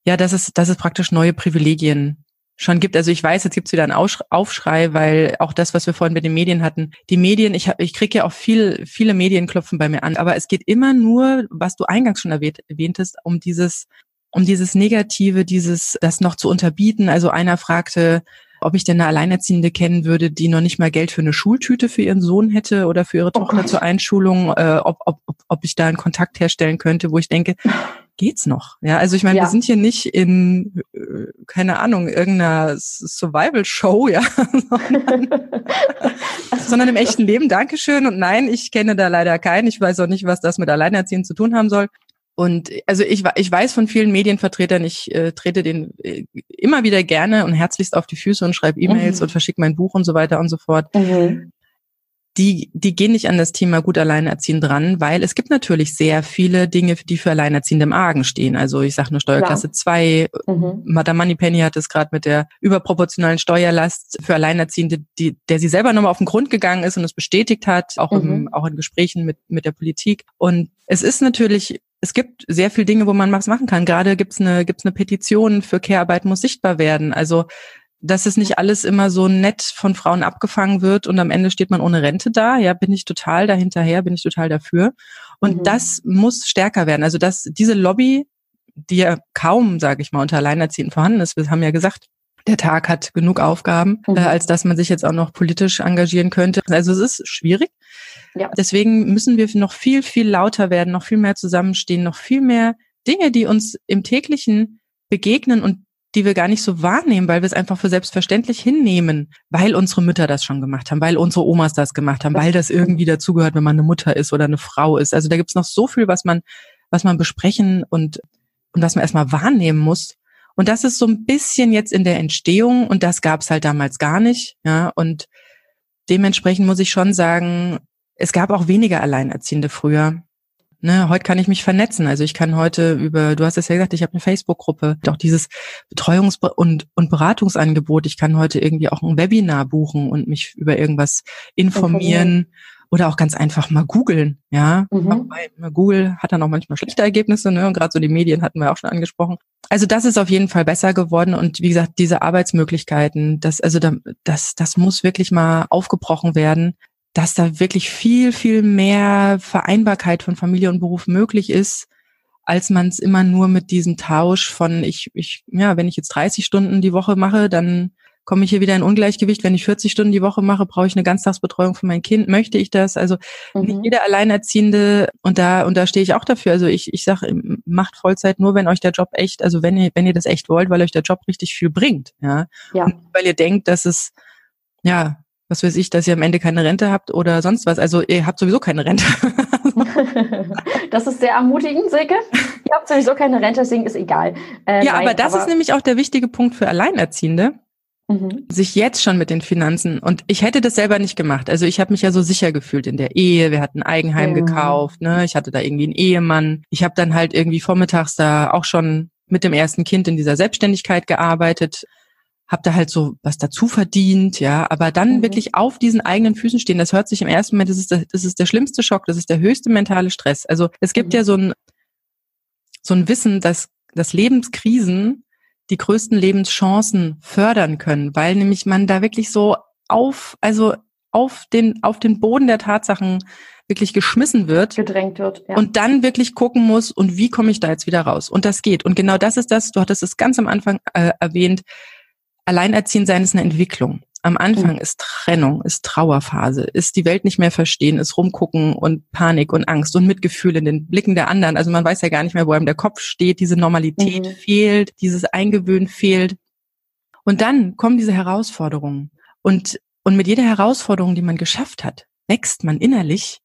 Speaker 2: ja, das ist, das ist praktisch neue Privilegien schon gibt. Also ich weiß, jetzt gibt's wieder einen Aufschrei, weil auch das, was wir vorhin mit den Medien hatten, die Medien, ich, hab, ich kriege ja auch viel, viele Medien klopfen bei mir an, aber es geht immer nur, was du eingangs schon erwähnt, erwähntest, um dieses, um dieses Negative, dieses, das noch zu unterbieten. Also einer fragte, ob ich denn eine Alleinerziehende kennen würde, die noch nicht mal Geld für eine Schultüte für ihren Sohn hätte oder für ihre oh Tochter Gott. zur Einschulung, äh, ob, ob, ob ich da einen Kontakt herstellen könnte, wo ich denke, geht's noch? Ja, also ich meine, ja. wir sind hier nicht in, äh, keine Ahnung, irgendeiner Survival-Show, ja, sondern, sondern, im echten Leben. Dankeschön und nein, ich kenne da leider keinen. Ich weiß auch nicht, was das mit Alleinerziehenden zu tun haben soll. Und also ich, ich weiß von vielen Medienvertretern, ich äh, trete den äh, immer wieder gerne und herzlichst auf die Füße und schreibe E-Mails mhm. und verschicke mein Buch und so weiter und so fort. Mhm die, die gehen nicht an das Thema gut alleinerziehen dran, weil es gibt natürlich sehr viele Dinge, die für Alleinerziehende im Argen stehen. Also ich sage nur Steuerklasse 2. Mhm. Madame Moneypenny hat es gerade mit der überproportionalen Steuerlast für Alleinerziehende, die, der sie selber nochmal auf den Grund gegangen ist und es bestätigt hat, auch, mhm. im, auch in Gesprächen mit, mit der Politik. Und es ist natürlich es gibt sehr viele Dinge, wo man was machen kann. Gerade gibt's eine, gibt's eine Petition für Care-Arbeit muss sichtbar werden. Also dass es nicht alles immer so nett von Frauen abgefangen wird und am Ende steht man ohne Rente da. Ja, bin ich total dahinterher, bin ich total dafür. Und mhm. das muss stärker werden. Also dass diese Lobby, die ja kaum, sage ich mal, unter Alleinerziehenden vorhanden ist, wir haben ja gesagt, der Tag hat genug Aufgaben, mhm. äh, als dass man sich jetzt auch noch politisch engagieren könnte. Also es ist schwierig. Ja. Deswegen müssen wir noch viel, viel lauter werden, noch viel mehr zusammenstehen, noch viel mehr Dinge, die uns im täglichen begegnen und die wir gar nicht so wahrnehmen, weil wir es einfach für selbstverständlich hinnehmen, weil unsere Mütter das schon gemacht haben, weil unsere Omas das gemacht haben, weil das irgendwie dazugehört, wenn man eine Mutter ist oder eine Frau ist. Also da gibt's noch so viel, was man, was man besprechen und, und was man erstmal wahrnehmen muss. Und das ist so ein bisschen jetzt in der Entstehung und das gab's halt damals gar nicht. Ja, und dementsprechend muss ich schon sagen, es gab auch weniger Alleinerziehende früher. Ne, heute kann ich mich vernetzen. Also ich kann heute über, du hast es ja gesagt, ich habe eine Facebook-Gruppe, auch dieses Betreuungs- und, und Beratungsangebot. Ich kann heute irgendwie auch ein Webinar buchen und mich über irgendwas informieren okay. oder auch ganz einfach mal googeln. Ja, mhm. Google hat dann auch manchmal schlechte Ergebnisse, ne? Und gerade so die Medien hatten wir auch schon angesprochen. Also das ist auf jeden Fall besser geworden und wie gesagt, diese Arbeitsmöglichkeiten, das also das das muss wirklich mal aufgebrochen werden dass da wirklich viel, viel mehr Vereinbarkeit von Familie und Beruf möglich ist, als man es immer nur mit diesem Tausch von ich, ich, ja, wenn ich jetzt 30 Stunden die Woche mache, dann komme ich hier wieder in Ungleichgewicht. Wenn ich 40 Stunden die Woche mache, brauche ich eine Ganztagsbetreuung für mein Kind. Möchte ich das? Also mhm. nicht jeder Alleinerziehende und da und da stehe ich auch dafür. Also ich ich sage, macht Vollzeit nur, wenn euch der Job echt, also wenn ihr wenn ihr das echt wollt, weil euch der Job richtig viel bringt, ja. ja. Und weil ihr denkt, dass es ja was weiß ich, dass ihr am Ende keine Rente habt oder sonst was. Also ihr habt sowieso keine Rente.
Speaker 1: das ist sehr ermutigend, Silke. Ihr habt sowieso keine Rente, deswegen ist egal.
Speaker 2: Äh, ja, nein, aber das aber ist nämlich auch der wichtige Punkt für Alleinerziehende. mhm. sich jetzt schon mit den Finanzen und ich hätte das selber nicht gemacht. Also ich habe mich ja so sicher gefühlt in der Ehe. Wir hatten ein Eigenheim ja. gekauft, ne? Ich hatte da irgendwie einen Ehemann. Ich habe dann halt irgendwie vormittags da auch schon mit dem ersten Kind in dieser Selbstständigkeit gearbeitet habe da halt so was dazu verdient, ja, aber dann mhm. wirklich auf diesen eigenen Füßen stehen, das hört sich im ersten Moment, das ist, der, das ist der schlimmste Schock, das ist der höchste mentale Stress. Also es gibt mhm. ja so ein, so ein Wissen, dass, dass Lebenskrisen die größten Lebenschancen fördern können, weil nämlich man da wirklich so auf, also auf den, auf den Boden der Tatsachen wirklich geschmissen wird.
Speaker 1: Gedrängt wird.
Speaker 2: Ja. Und dann wirklich gucken muss, und wie komme ich da jetzt wieder raus? Und das geht. Und genau das ist das, du hattest es ganz am Anfang äh, erwähnt, Alleinerziehend sein ist eine Entwicklung. Am Anfang mhm. ist Trennung, ist Trauerphase, ist die Welt nicht mehr verstehen, ist rumgucken und Panik und Angst und Mitgefühl in den Blicken der anderen. Also man weiß ja gar nicht mehr, wo einem der Kopf steht. Diese Normalität mhm. fehlt, dieses Eingewöhnen fehlt. Und dann kommen diese Herausforderungen. Und, und mit jeder Herausforderung, die man geschafft hat, wächst man innerlich.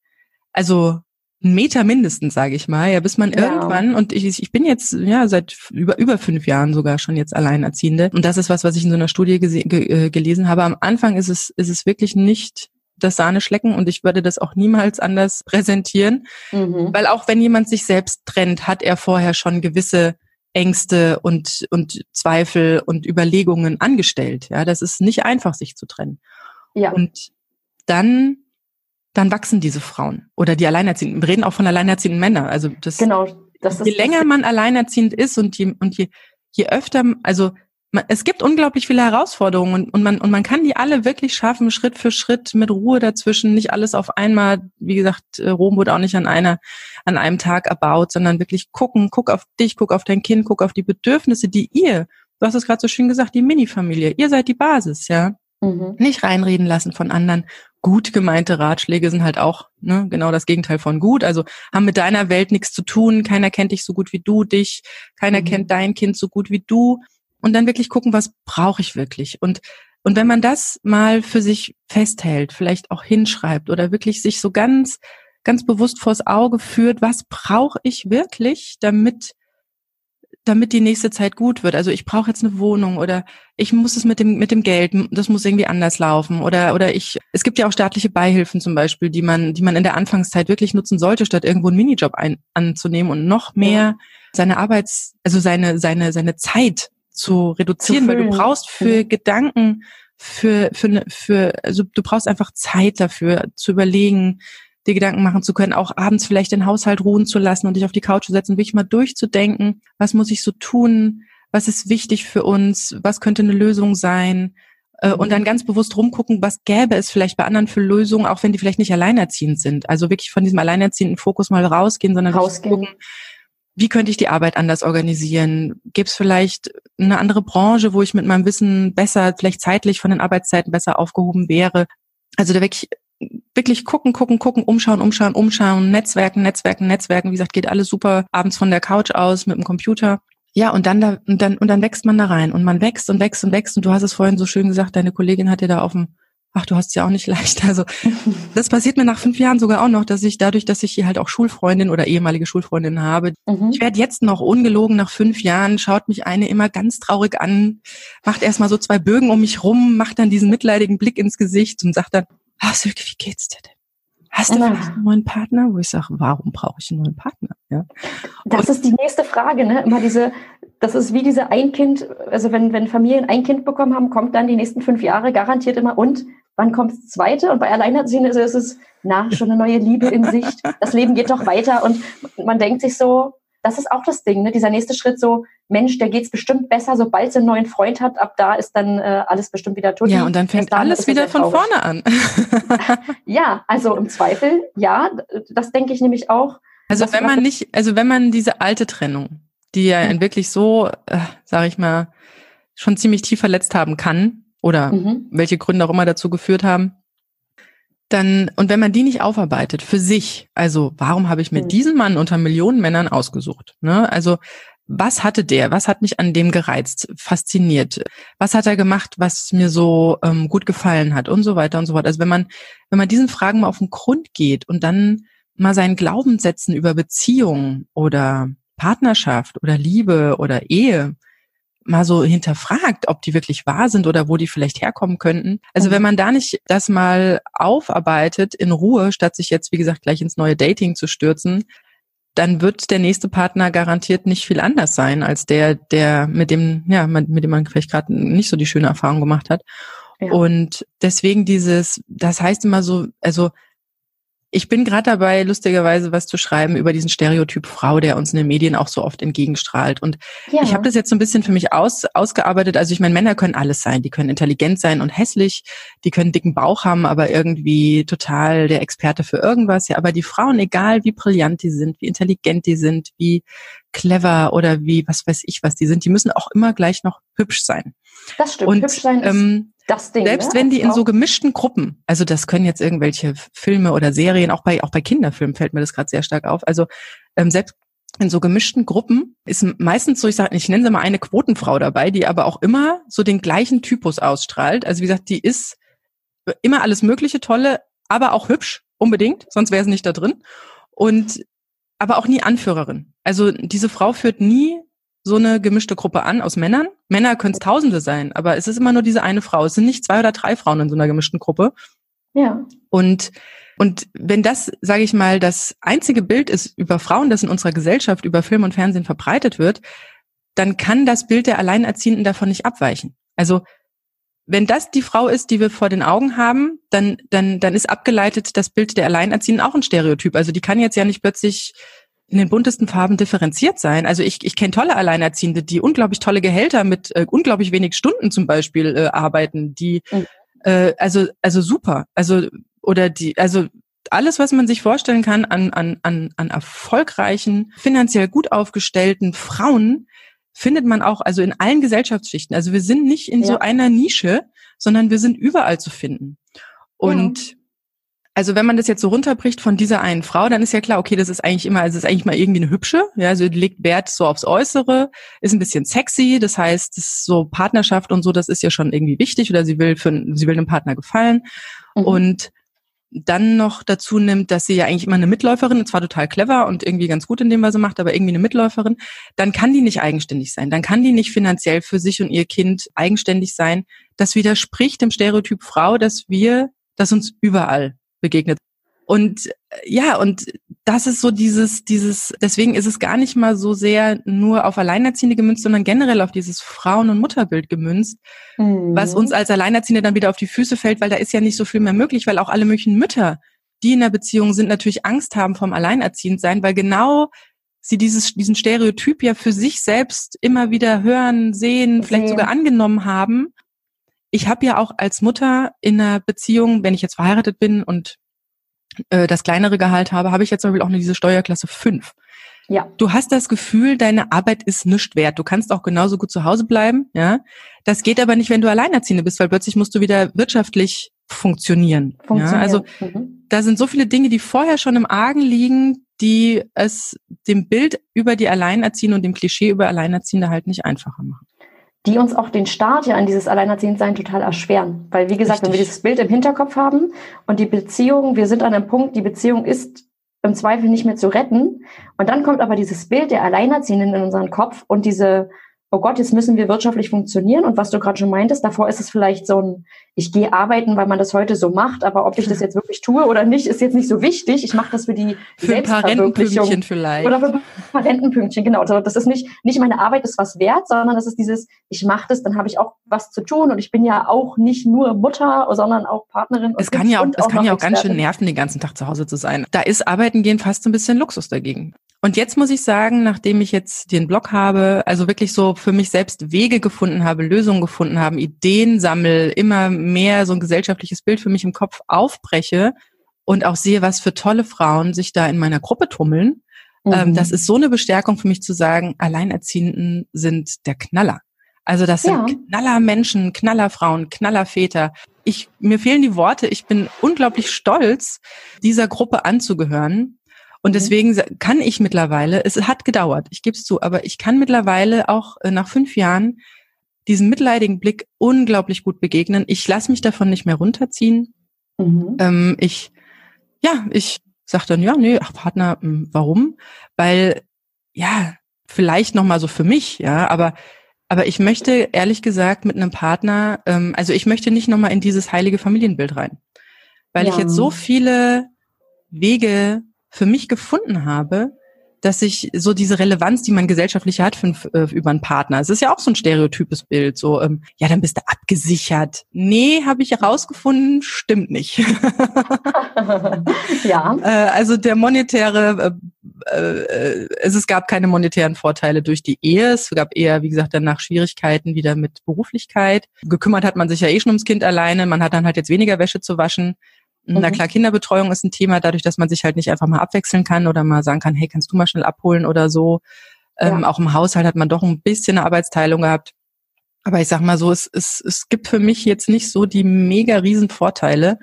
Speaker 2: Also ein Meter mindestens, sage ich mal, ja, bis man ja. irgendwann und ich, ich bin jetzt ja seit über über fünf Jahren sogar schon jetzt Alleinerziehende und das ist was, was ich in so einer Studie ge ge gelesen habe. Am Anfang ist es ist es wirklich nicht das Sahneschlecken und ich würde das auch niemals anders präsentieren, mhm. weil auch wenn jemand sich selbst trennt, hat er vorher schon gewisse Ängste und und Zweifel und Überlegungen angestellt. Ja, das ist nicht einfach, sich zu trennen. Ja. Und dann dann wachsen diese Frauen oder die Alleinerziehenden. Wir reden auch von alleinerziehenden Männern. Also das, genau, das je länger man alleinerziehend ist und je, und je, je öfter, also man, es gibt unglaublich viele Herausforderungen und, und man und man kann die alle wirklich schaffen, Schritt für Schritt mit Ruhe dazwischen, nicht alles auf einmal. Wie gesagt, äh, Rom wurde auch nicht an einer an einem Tag erbaut, sondern wirklich gucken, guck auf dich, guck auf dein Kind, guck auf die Bedürfnisse, die ihr, du hast es gerade so schön gesagt, die Mini-Familie, ihr seid die Basis, ja. Mhm. Nicht reinreden lassen von anderen gut gemeinte Ratschläge sind halt auch ne, genau das Gegenteil von gut. Also haben mit deiner Welt nichts zu tun. Keiner kennt dich so gut wie du dich. Keiner mhm. kennt dein Kind so gut wie du. Und dann wirklich gucken, was brauche ich wirklich? Und und wenn man das mal für sich festhält, vielleicht auch hinschreibt oder wirklich sich so ganz ganz bewusst vors Auge führt, was brauche ich wirklich, damit damit die nächste Zeit gut wird. Also ich brauche jetzt eine Wohnung oder ich muss es mit dem mit dem Geld, das muss irgendwie anders laufen oder oder ich. Es gibt ja auch staatliche Beihilfen zum Beispiel, die man die man in der Anfangszeit wirklich nutzen sollte, statt irgendwo einen Minijob ein, anzunehmen und noch mehr seine Arbeits, also seine seine seine Zeit zu reduzieren, zu weil du brauchst für. Gedanken für für ne, für also du brauchst einfach Zeit dafür zu überlegen dir Gedanken machen zu können, auch abends vielleicht den Haushalt ruhen zu lassen und dich auf die Couch zu setzen, wirklich mal durchzudenken, was muss ich so tun, was ist wichtig für uns, was könnte eine Lösung sein äh, und dann ganz bewusst rumgucken, was gäbe es vielleicht bei anderen für Lösungen, auch wenn die vielleicht nicht alleinerziehend sind. Also wirklich von diesem alleinerziehenden Fokus mal rausgehen, sondern rausgehen. gucken, wie könnte ich die Arbeit anders organisieren? Gibt es vielleicht eine andere Branche, wo ich mit meinem Wissen besser, vielleicht zeitlich von den Arbeitszeiten besser aufgehoben wäre? Also da wirklich wirklich gucken, gucken, gucken, umschauen, umschauen, umschauen, Netzwerken, Netzwerken, Netzwerken. Wie gesagt, geht alles super abends von der Couch aus mit dem Computer. Ja, und dann da, und dann, und dann wächst man da rein und man wächst und wächst und wächst. Und du hast es vorhin so schön gesagt, deine Kollegin hat dir da auf dem, ach, du hast es ja auch nicht leicht. Also, das passiert mir nach fünf Jahren sogar auch noch, dass ich dadurch, dass ich hier halt auch Schulfreundin oder ehemalige Schulfreundin habe, mhm. ich werde jetzt noch ungelogen nach fünf Jahren, schaut mich eine immer ganz traurig an, macht erstmal so zwei Bögen um mich rum, macht dann diesen mitleidigen Blick ins Gesicht und sagt dann, ah Silke, wie geht's dir denn? Hast du ja. vielleicht einen neuen Partner? Wo ich sage, warum brauche ich einen neuen Partner? Ja.
Speaker 1: Das ist die nächste Frage, ne? Immer diese, das ist wie diese ein Kind, also wenn, wenn Familien ein Kind bekommen haben, kommt dann die nächsten fünf Jahre garantiert immer und wann kommt das zweite? Und bei Alleinerziehenden ist es, na, schon eine neue Liebe in Sicht. Das Leben geht doch weiter und man denkt sich so, das ist auch das Ding, ne? dieser nächste Schritt so, Mensch, der geht's bestimmt besser, sobald sie einen neuen Freund hat, ab da ist dann äh, alles bestimmt wieder tot.
Speaker 2: Ja, und dann fängt alles wieder von vorne an.
Speaker 1: ja, also im Zweifel, ja, das denke ich nämlich auch.
Speaker 2: Also wenn man nicht, also wenn man diese alte Trennung, die ja mhm. wirklich so, äh, sage ich mal, schon ziemlich tief verletzt haben kann, oder mhm. welche Gründe auch immer dazu geführt haben, dann, und wenn man die nicht aufarbeitet für sich, also warum habe ich mir mhm. diesen Mann unter Millionen Männern ausgesucht? Ne? Also was hatte der? Was hat mich an dem gereizt, fasziniert? Was hat er gemacht, was mir so ähm, gut gefallen hat und so weiter und so fort. Also wenn man, wenn man diesen Fragen mal auf den Grund geht und dann mal seinen Glaubenssätzen über Beziehung oder Partnerschaft oder Liebe oder Ehe mal so hinterfragt, ob die wirklich wahr sind oder wo die vielleicht herkommen könnten. Also wenn man da nicht das mal aufarbeitet in Ruhe, statt sich jetzt, wie gesagt, gleich ins neue Dating zu stürzen, dann wird der nächste Partner garantiert nicht viel anders sein als der, der mit dem, ja, mit dem man vielleicht gerade nicht so die schöne Erfahrung gemacht hat. Ja. Und deswegen dieses, das heißt immer so, also ich bin gerade dabei, lustigerweise was zu schreiben über diesen Stereotyp Frau, der uns in den Medien auch so oft entgegenstrahlt. Und ja. ich habe das jetzt so ein bisschen für mich aus, ausgearbeitet. Also ich meine, Männer können alles sein. Die können intelligent sein und hässlich. Die können dicken Bauch haben, aber irgendwie total der Experte für irgendwas. Ja, aber die Frauen, egal wie brillant die sind, wie intelligent die sind, wie clever oder wie was weiß ich was die sind, die müssen auch immer gleich noch hübsch sein.
Speaker 1: Das stimmt. Und, hübsch sein ist ähm, das Ding.
Speaker 2: Selbst ne? wenn die in so gemischten Gruppen, also das können jetzt irgendwelche Filme oder Serien, auch bei auch bei Kinderfilmen fällt mir das gerade sehr stark auf. Also ähm, selbst in so gemischten Gruppen ist meistens so, ich sage, ich nenne sie mal eine Quotenfrau dabei, die aber auch immer so den gleichen Typus ausstrahlt. Also wie gesagt, die ist immer alles Mögliche tolle, aber auch hübsch unbedingt, sonst wäre sie nicht da drin. Und aber auch nie Anführerin. Also diese Frau führt nie so eine gemischte Gruppe an aus Männern. Männer können es Tausende sein, aber es ist immer nur diese eine Frau. Es sind nicht zwei oder drei Frauen in so einer gemischten Gruppe.
Speaker 1: Ja.
Speaker 2: Und und wenn das, sage ich mal, das einzige Bild ist über Frauen, das in unserer Gesellschaft über Film und Fernsehen verbreitet wird, dann kann das Bild der Alleinerziehenden davon nicht abweichen. Also wenn das die Frau ist, die wir vor den Augen haben, dann, dann, dann ist abgeleitet das Bild der Alleinerziehenden auch ein Stereotyp. Also die kann jetzt ja nicht plötzlich in den buntesten Farben differenziert sein. Also ich, ich kenne tolle Alleinerziehende, die unglaublich tolle Gehälter mit äh, unglaublich wenig Stunden zum Beispiel äh, arbeiten, die mhm. äh, also also super, also oder die also alles, was man sich vorstellen kann an, an, an, an erfolgreichen, finanziell gut aufgestellten Frauen, findet man auch also in allen Gesellschaftsschichten. Also wir sind nicht in ja. so einer Nische, sondern wir sind überall zu finden. Und mhm. Also wenn man das jetzt so runterbricht von dieser einen Frau, dann ist ja klar, okay, das ist eigentlich immer, also ist eigentlich mal irgendwie eine hübsche, ja, also legt Wert so aufs Äußere, ist ein bisschen sexy, das heißt, das ist so Partnerschaft und so, das ist ja schon irgendwie wichtig oder sie will für, sie will einem Partner gefallen mhm. und dann noch dazu nimmt, dass sie ja eigentlich immer eine Mitläuferin, und zwar total clever und irgendwie ganz gut in dem, was sie macht, aber irgendwie eine Mitläuferin, dann kann die nicht eigenständig sein. Dann kann die nicht finanziell für sich und ihr Kind eigenständig sein. Das widerspricht dem Stereotyp Frau, dass wir, dass uns überall begegnet. Und äh, ja, und das ist so dieses, dieses, deswegen ist es gar nicht mal so sehr nur auf Alleinerziehende gemünzt, sondern generell auf dieses Frauen- und Mutterbild gemünzt, mhm. was uns als Alleinerziehende dann wieder auf die Füße fällt, weil da ist ja nicht so viel mehr möglich, weil auch alle möglichen Mütter, die in der Beziehung sind, natürlich Angst haben vom Alleinerziehend sein, weil genau sie dieses, diesen Stereotyp ja für sich selbst immer wieder hören, sehen, vielleicht okay. sogar angenommen haben ich habe ja auch als Mutter in einer Beziehung, wenn ich jetzt verheiratet bin und äh, das kleinere Gehalt habe, habe ich jetzt zum Beispiel auch nur diese Steuerklasse 5. Ja. Du hast das Gefühl, deine Arbeit ist nichts wert. Du kannst auch genauso gut zu Hause bleiben, ja. Das geht aber nicht, wenn du Alleinerziehende bist, weil plötzlich musst du wieder wirtschaftlich funktionieren. funktionieren. Ja? Also mhm. da sind so viele Dinge, die vorher schon im Argen liegen, die es dem Bild über die Alleinerziehende und dem Klischee über Alleinerziehende halt nicht einfacher machen
Speaker 1: die uns auch den Start ja an dieses Alleinerziehendsein total erschweren. Weil, wie gesagt, Richtig. wenn wir dieses Bild im Hinterkopf haben und die Beziehung, wir sind an einem Punkt, die Beziehung ist im Zweifel nicht mehr zu retten. Und dann kommt aber dieses Bild der Alleinerziehenden in unseren Kopf und diese oh Gott, jetzt müssen wir wirtschaftlich funktionieren. Und was du gerade schon meintest, davor ist es vielleicht so ein, ich gehe arbeiten, weil man das heute so macht, aber ob ich das jetzt wirklich tue oder nicht, ist jetzt nicht so wichtig. Ich mache das für die
Speaker 2: für ein paar Rentenpünktchen vielleicht.
Speaker 1: Oder für ein paar Rentenpünktchen, genau. Also das ist nicht, nicht meine Arbeit ist was wert, sondern das ist dieses, ich mache das, dann habe ich auch was zu tun und ich bin ja auch nicht nur Mutter, sondern auch Partnerin.
Speaker 2: Es kann ja auch, es kann ja auch ganz schön nerven, den ganzen Tag zu Hause zu sein. Da ist Arbeiten gehen fast ein bisschen Luxus dagegen. Und jetzt muss ich sagen, nachdem ich jetzt den Blog habe, also wirklich so für mich selbst Wege gefunden habe, Lösungen gefunden habe, Ideen sammel, immer mehr so ein gesellschaftliches Bild für mich im Kopf aufbreche und auch sehe, was für tolle Frauen sich da in meiner Gruppe tummeln. Ähm, mhm. das ist so eine Bestärkung für mich zu sagen, Alleinerziehenden sind der Knaller. Also das sind ja. knaller Menschen, knaller Frauen, knaller Väter. Ich, mir fehlen die Worte. Ich bin unglaublich stolz, dieser Gruppe anzugehören und mhm. deswegen kann ich mittlerweile, es hat gedauert, ich gebe es zu, aber ich kann mittlerweile auch äh, nach fünf Jahren diesem mitleidigen Blick unglaublich gut begegnen. Ich lasse mich davon nicht mehr runterziehen. Mhm. Ähm, ich, ja, ich sage dann, ja, nee, ach Partner, hm, warum? Weil, ja, vielleicht nochmal so für mich, ja, aber Aber ich möchte ehrlich gesagt mit einem Partner, ähm, also ich möchte nicht nochmal in dieses heilige Familienbild rein. Weil ja. ich jetzt so viele Wege für mich gefunden habe, dass ich so diese Relevanz, die man gesellschaftlich hat für, äh, über einen Partner, es ist ja auch so ein stereotypes Bild, so, ähm, ja, dann bist du abgesichert. Nee, habe ich herausgefunden, stimmt nicht. ja. Äh, also der monetäre, äh, äh, es, es gab keine monetären Vorteile durch die Ehe, es gab eher, wie gesagt, danach Schwierigkeiten wieder mit Beruflichkeit. Gekümmert hat man sich ja eh schon ums Kind alleine, man hat dann halt jetzt weniger Wäsche zu waschen. Mhm. Na klar, Kinderbetreuung ist ein Thema, dadurch, dass man sich halt nicht einfach mal abwechseln kann oder mal sagen kann, hey, kannst du mal schnell abholen oder so. Ähm, ja. Auch im Haushalt hat man doch ein bisschen eine Arbeitsteilung gehabt. Aber ich sag mal so, es, es, es gibt für mich jetzt nicht so die mega riesen Vorteile,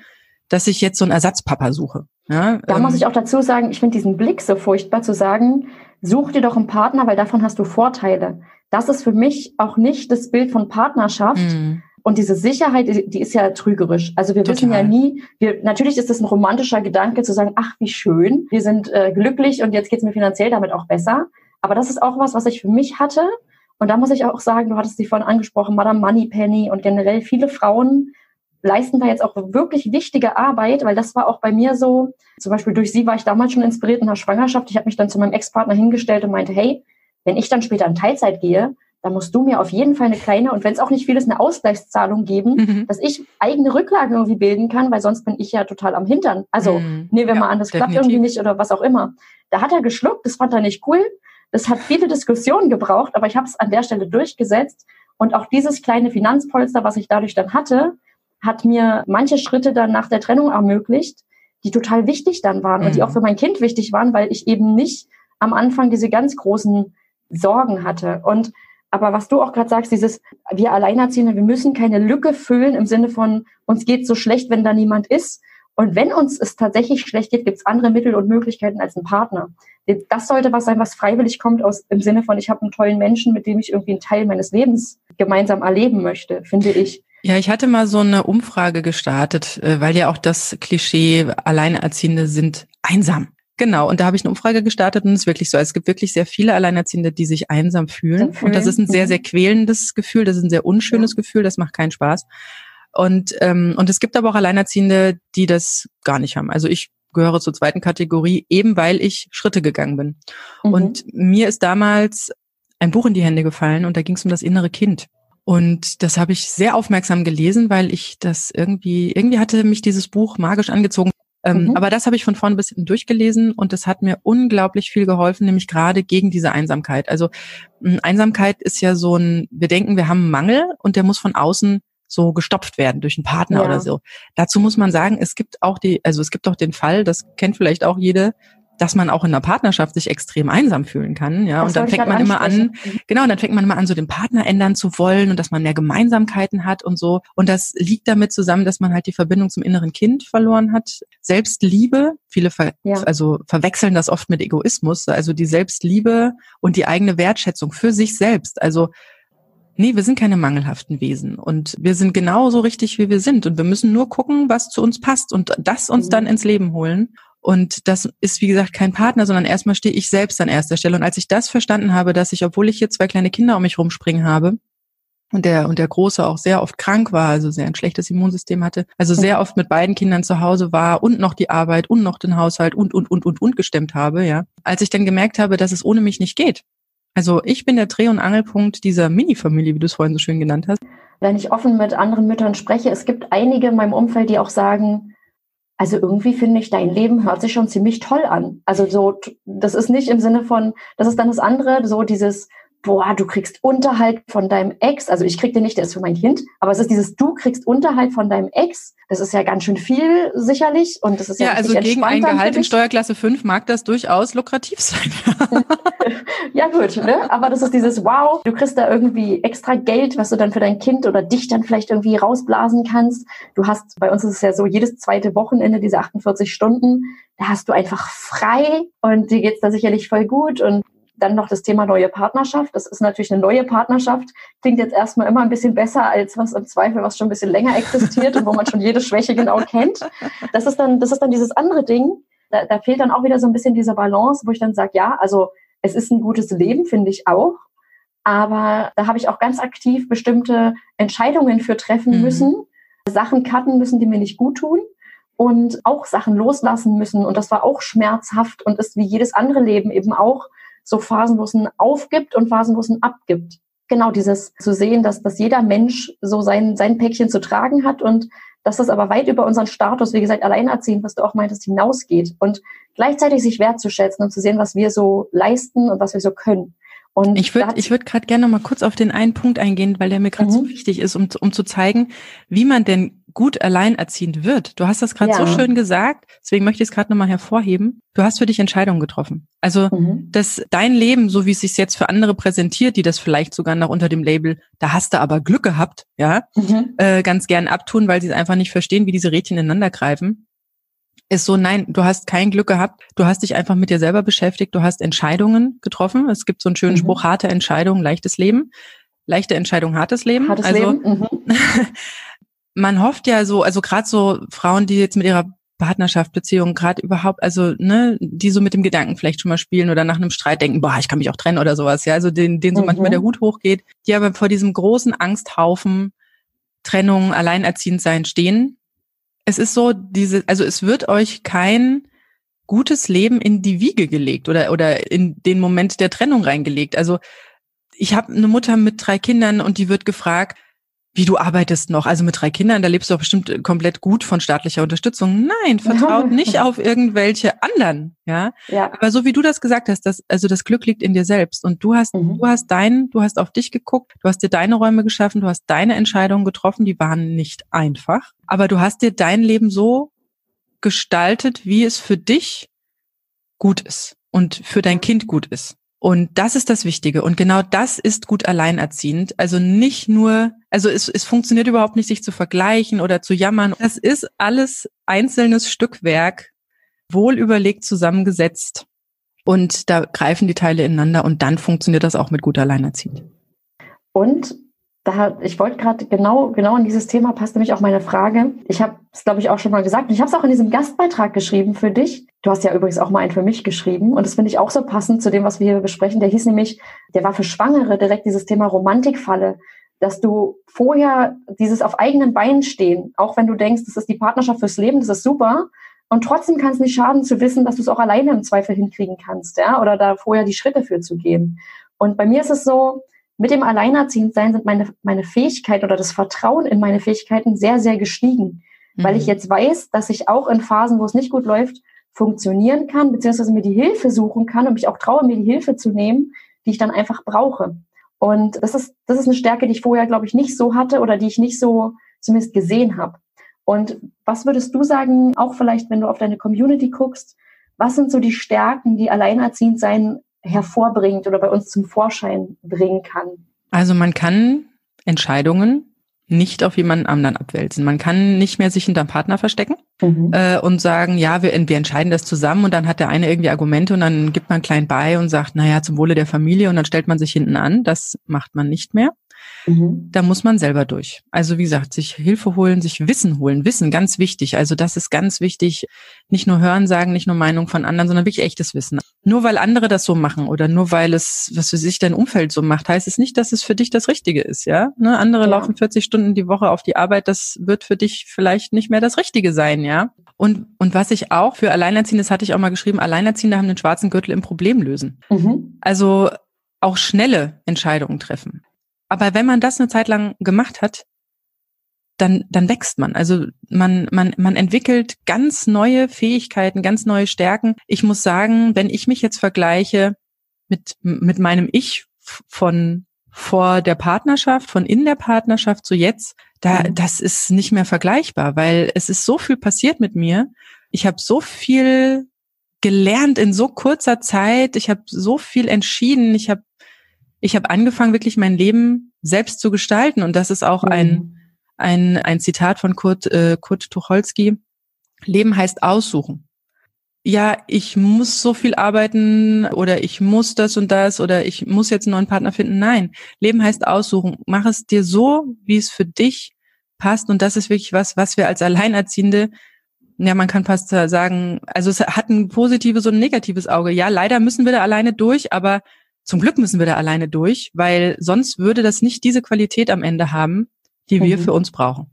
Speaker 2: dass ich jetzt so einen Ersatzpapa suche. Ja,
Speaker 1: da ähm, muss ich auch dazu sagen, ich finde diesen Blick so furchtbar zu sagen, such dir doch einen Partner, weil davon hast du Vorteile. Das ist für mich auch nicht das Bild von Partnerschaft, mhm. Und diese Sicherheit, die ist ja trügerisch. Also wir Total. wissen ja nie, wir, natürlich ist es ein romantischer Gedanke zu sagen, ach, wie schön, wir sind äh, glücklich und jetzt geht's mir finanziell damit auch besser. Aber das ist auch was, was ich für mich hatte. Und da muss ich auch sagen, du hattest sie vorhin angesprochen, Madame Moneypenny und generell viele Frauen leisten da jetzt auch wirklich wichtige Arbeit, weil das war auch bei mir so. Zum Beispiel durch sie war ich damals schon inspiriert in der Schwangerschaft. Ich habe mich dann zu meinem Ex-Partner hingestellt und meinte, hey, wenn ich dann später in Teilzeit gehe, da musst du mir auf jeden Fall eine kleine und wenn es auch nicht viel ist, eine Ausgleichszahlung geben, mhm. dass ich eigene Rücklagen irgendwie bilden kann, weil sonst bin ich ja total am Hintern. Also mhm. nehmen wir ja, mal an, das definitiv. klappt irgendwie nicht oder was auch immer. Da hat er geschluckt, das fand er nicht cool. Das hat viele Diskussionen gebraucht, aber ich habe es an der Stelle durchgesetzt. Und auch dieses kleine Finanzpolster, was ich dadurch dann hatte, hat mir manche Schritte dann nach der Trennung ermöglicht, die total wichtig dann waren mhm. und die mhm. auch für mein Kind wichtig waren, weil ich eben nicht am Anfang diese ganz großen Sorgen hatte. Und aber was du auch gerade sagst, dieses, wir Alleinerziehende, wir müssen keine Lücke füllen im Sinne von, uns geht so schlecht, wenn da niemand ist. Und wenn uns es tatsächlich schlecht geht, gibt es andere Mittel und Möglichkeiten als ein Partner. Das sollte was sein, was freiwillig kommt aus im Sinne von, ich habe einen tollen Menschen, mit dem ich irgendwie einen Teil meines Lebens gemeinsam erleben möchte, finde ich.
Speaker 2: Ja, ich hatte mal so eine Umfrage gestartet, äh, weil ja auch das Klischee Alleinerziehende sind einsam. Genau, und da habe ich eine Umfrage gestartet und es ist wirklich so. Es gibt wirklich sehr viele Alleinerziehende, die sich einsam fühlen. fühlen. Und das ist ein sehr, sehr quälendes Gefühl, das ist ein sehr unschönes ja. Gefühl, das macht keinen Spaß. Und, ähm, und es gibt aber auch Alleinerziehende, die das gar nicht haben. Also ich gehöre zur zweiten Kategorie, eben weil ich Schritte gegangen bin. Mhm. Und mir ist damals ein Buch in die Hände gefallen und da ging es um das innere Kind. Und das habe ich sehr aufmerksam gelesen, weil ich das irgendwie, irgendwie hatte mich dieses Buch magisch angezogen. Ähm, mhm. Aber das habe ich von vorn bis hinten durchgelesen und das hat mir unglaublich viel geholfen, nämlich gerade gegen diese Einsamkeit. Also Einsamkeit ist ja so ein, wir denken, wir haben einen Mangel und der muss von außen so gestopft werden durch einen Partner ja. oder so. Dazu muss man sagen, es gibt auch die, also es gibt auch den Fall, das kennt vielleicht auch jede, dass man auch in einer Partnerschaft sich extrem einsam fühlen kann, ja. Das und dann fängt man immer an, genau, und dann fängt man immer an, so den Partner ändern zu wollen und dass man mehr Gemeinsamkeiten hat und so. Und das liegt damit zusammen, dass man halt die Verbindung zum inneren Kind verloren hat. Selbstliebe, viele ver ja. also verwechseln das oft mit Egoismus, also die Selbstliebe und die eigene Wertschätzung für sich selbst. Also Nee, wir sind keine mangelhaften Wesen und wir sind genauso richtig, wie wir sind und wir müssen nur gucken, was zu uns passt und das uns mhm. dann ins Leben holen. Und das ist, wie gesagt, kein Partner, sondern erstmal stehe ich selbst an erster Stelle. Und als ich das verstanden habe, dass ich, obwohl ich hier zwei kleine Kinder um mich rumspringen habe, und der, und der Große auch sehr oft krank war, also sehr ein schlechtes Immunsystem hatte, also sehr oft mit beiden Kindern zu Hause war und noch die Arbeit und noch den Haushalt und, und, und, und, und gestemmt habe, ja. Als ich dann gemerkt habe, dass es ohne mich nicht geht. Also ich bin der Dreh- und Angelpunkt dieser Mini-Familie, wie du es vorhin so schön genannt hast.
Speaker 1: Wenn ich offen mit anderen Müttern spreche, es gibt einige in meinem Umfeld, die auch sagen, also irgendwie finde ich, dein Leben hört sich schon ziemlich toll an. Also so, das ist nicht im Sinne von, das ist dann das andere, so dieses, boah, du kriegst Unterhalt von deinem Ex. Also ich krieg den nicht, der ist für mein Kind. Aber es ist dieses, du kriegst Unterhalt von deinem Ex. Das ist ja ganz schön viel sicherlich. Und das ist ja,
Speaker 2: ja also gegen ein Gehalt in Steuerklasse 5 mag das durchaus lukrativ sein.
Speaker 1: ja gut, ne? aber das ist dieses, wow, du kriegst da irgendwie extra Geld, was du dann für dein Kind oder dich dann vielleicht irgendwie rausblasen kannst. Du hast, bei uns ist es ja so, jedes zweite Wochenende, diese 48 Stunden, da hast du einfach frei und dir geht's da sicherlich voll gut und dann noch das Thema neue Partnerschaft. Das ist natürlich eine neue Partnerschaft. Klingt jetzt erstmal immer ein bisschen besser als was im Zweifel, was schon ein bisschen länger existiert und wo man schon jede Schwäche genau kennt. Das ist dann, das ist dann dieses andere Ding. Da, da fehlt dann auch wieder so ein bisschen diese Balance, wo ich dann sage, ja, also es ist ein gutes Leben, finde ich auch. Aber da habe ich auch ganz aktiv bestimmte Entscheidungen für treffen mhm. müssen, Sachen cutten müssen, die mir nicht gut tun und auch Sachen loslassen müssen. Und das war auch schmerzhaft und ist wie jedes andere Leben eben auch so Phasen, wo es ein aufgibt und Phasen, wo es ein abgibt. Genau dieses zu sehen, dass, dass jeder Mensch so sein, sein Päckchen zu tragen hat und dass das aber weit über unseren Status, wie gesagt, alleinerziehend, was du auch meintest, hinausgeht. Und gleichzeitig sich wertzuschätzen und zu sehen, was wir so leisten und was wir so können.
Speaker 2: Und ich würde ich würde gerade gerne noch mal kurz auf den einen Punkt eingehen, weil der mir gerade mhm. so wichtig ist, um, um zu zeigen, wie man denn gut alleinerziehend wird. Du hast das gerade ja. so schön gesagt, deswegen möchte ich es gerade nochmal hervorheben. Du hast für dich Entscheidungen getroffen. Also, mhm. dass dein Leben, so wie es sich jetzt für andere präsentiert, die das vielleicht sogar noch unter dem Label, da hast du aber Glück gehabt, ja, mhm. äh, ganz gern abtun, weil sie es einfach nicht verstehen, wie diese Rädchen ineinander greifen ist so, nein, du hast kein Glück gehabt, du hast dich einfach mit dir selber beschäftigt, du hast Entscheidungen getroffen. Es gibt so einen schönen mhm. Spruch, harte Entscheidung, leichtes Leben. Leichte Entscheidung, hartes Leben.
Speaker 1: Hartes also, Leben. Mhm.
Speaker 2: man hofft ja so, also gerade so Frauen, die jetzt mit ihrer Partnerschaft, Beziehung, gerade überhaupt, also ne, die so mit dem Gedanken vielleicht schon mal spielen oder nach einem Streit denken, boah, ich kann mich auch trennen oder sowas, ja, also den, den so mhm. manchmal der Hut hochgeht, die aber vor diesem großen Angsthaufen Trennung, Alleinerziehend sein stehen. Es ist so, diese, also es wird euch kein gutes Leben in die Wiege gelegt oder oder in den Moment der Trennung reingelegt. Also ich habe eine Mutter mit drei Kindern und die wird gefragt, wie du arbeitest noch, also mit drei Kindern, da lebst du doch bestimmt komplett gut von staatlicher Unterstützung. Nein, vertraut nicht auf irgendwelche anderen, ja? ja. Aber so wie du das gesagt hast, das, also das Glück liegt in dir selbst und du hast, mhm. du hast dein, du hast auf dich geguckt, du hast dir deine Räume geschaffen, du hast deine Entscheidungen getroffen, die waren nicht einfach, aber du hast dir dein Leben so gestaltet, wie es für dich gut ist und für dein Kind gut ist. Und das ist das Wichtige. Und genau das ist gut alleinerziehend. Also nicht nur, also es, es funktioniert überhaupt nicht, sich zu vergleichen oder zu jammern. Das ist alles einzelnes Stückwerk, wohl überlegt zusammengesetzt. Und da greifen die Teile ineinander und dann funktioniert das auch mit gut alleinerziehend.
Speaker 1: Und da, ich wollte gerade genau, genau in dieses Thema passt nämlich auch meine Frage. Ich habe es, glaube ich, auch schon mal gesagt. Und ich habe es auch in diesem Gastbeitrag geschrieben für dich. Du hast ja übrigens auch mal einen für mich geschrieben. Und das finde ich auch so passend zu dem, was wir hier besprechen. Der hieß nämlich, der war für Schwangere direkt dieses Thema Romantikfalle. Dass du vorher dieses auf eigenen Beinen stehen, auch wenn du denkst, das ist die Partnerschaft fürs Leben, das ist super. Und trotzdem kann es nicht schaden zu wissen, dass du es auch alleine im Zweifel hinkriegen kannst, ja, oder da vorher die Schritte für zu gehen. Und bei mir ist es so, mit dem Alleinerziehendsein sind meine, meine Fähigkeiten oder das Vertrauen in meine Fähigkeiten sehr, sehr gestiegen. Mhm. Weil ich mhm. jetzt weiß, dass ich auch in Phasen, wo es nicht gut läuft, funktionieren kann, beziehungsweise mir die Hilfe suchen kann und mich auch traue, mir die Hilfe zu nehmen, die ich dann einfach brauche. Und das ist, das ist eine Stärke, die ich vorher, glaube ich, nicht so hatte oder die ich nicht so zumindest gesehen habe. Und was würdest du sagen, auch vielleicht, wenn du auf deine Community guckst, was sind so die Stärken, die alleinerziehend sein hervorbringt oder bei uns zum Vorschein bringen kann.
Speaker 2: Also man kann Entscheidungen nicht auf jemanden anderen abwälzen. Man kann nicht mehr sich hinterm Partner verstecken mhm. äh, und sagen, ja, wir, wir entscheiden das zusammen und dann hat der eine irgendwie Argumente und dann gibt man klein bei und sagt, naja, zum Wohle der Familie und dann stellt man sich hinten an. Das macht man nicht mehr. Mhm. Da muss man selber durch. Also wie gesagt, sich Hilfe holen, sich Wissen holen. Wissen, ganz wichtig. Also das ist ganz wichtig. Nicht nur hören sagen, nicht nur Meinung von anderen, sondern wirklich echtes Wissen. Nur weil andere das so machen oder nur weil es, was für sich dein Umfeld so macht, heißt es nicht, dass es für dich das Richtige ist, ja? Ne? Andere ja. laufen 40 Stunden die Woche auf die Arbeit. Das wird für dich vielleicht nicht mehr das Richtige sein, ja? Und, und was ich auch für Alleinerziehende, das hatte ich auch mal geschrieben, Alleinerziehende haben den schwarzen Gürtel im Problem lösen. Mhm. Also auch schnelle Entscheidungen treffen. Aber wenn man das eine Zeit lang gemacht hat, dann, dann wächst man. Also man, man, man entwickelt ganz neue Fähigkeiten, ganz neue Stärken. Ich muss sagen, wenn ich mich jetzt vergleiche mit, mit meinem Ich von vor der Partnerschaft, von in der Partnerschaft zu jetzt, da, mhm. das ist nicht mehr vergleichbar, weil es ist so viel passiert mit mir. Ich habe so viel gelernt in so kurzer Zeit. Ich habe so viel entschieden. Ich habe ich habe angefangen, wirklich mein Leben selbst zu gestalten. Und das ist auch mhm. ein, ein, ein Zitat von Kurt, äh, Kurt Tucholsky. Leben heißt aussuchen. Ja, ich muss so viel arbeiten oder ich muss das und das oder ich muss jetzt einen neuen Partner finden. Nein, Leben heißt aussuchen. Mach es dir so, wie es für dich passt. Und das ist wirklich was, was wir als Alleinerziehende ja, man kann fast sagen, also es hat ein positives und ein negatives Auge. Ja, leider müssen wir da alleine durch, aber zum Glück müssen wir da alleine durch, weil sonst würde das nicht diese Qualität am Ende haben, die wir mhm. für uns brauchen.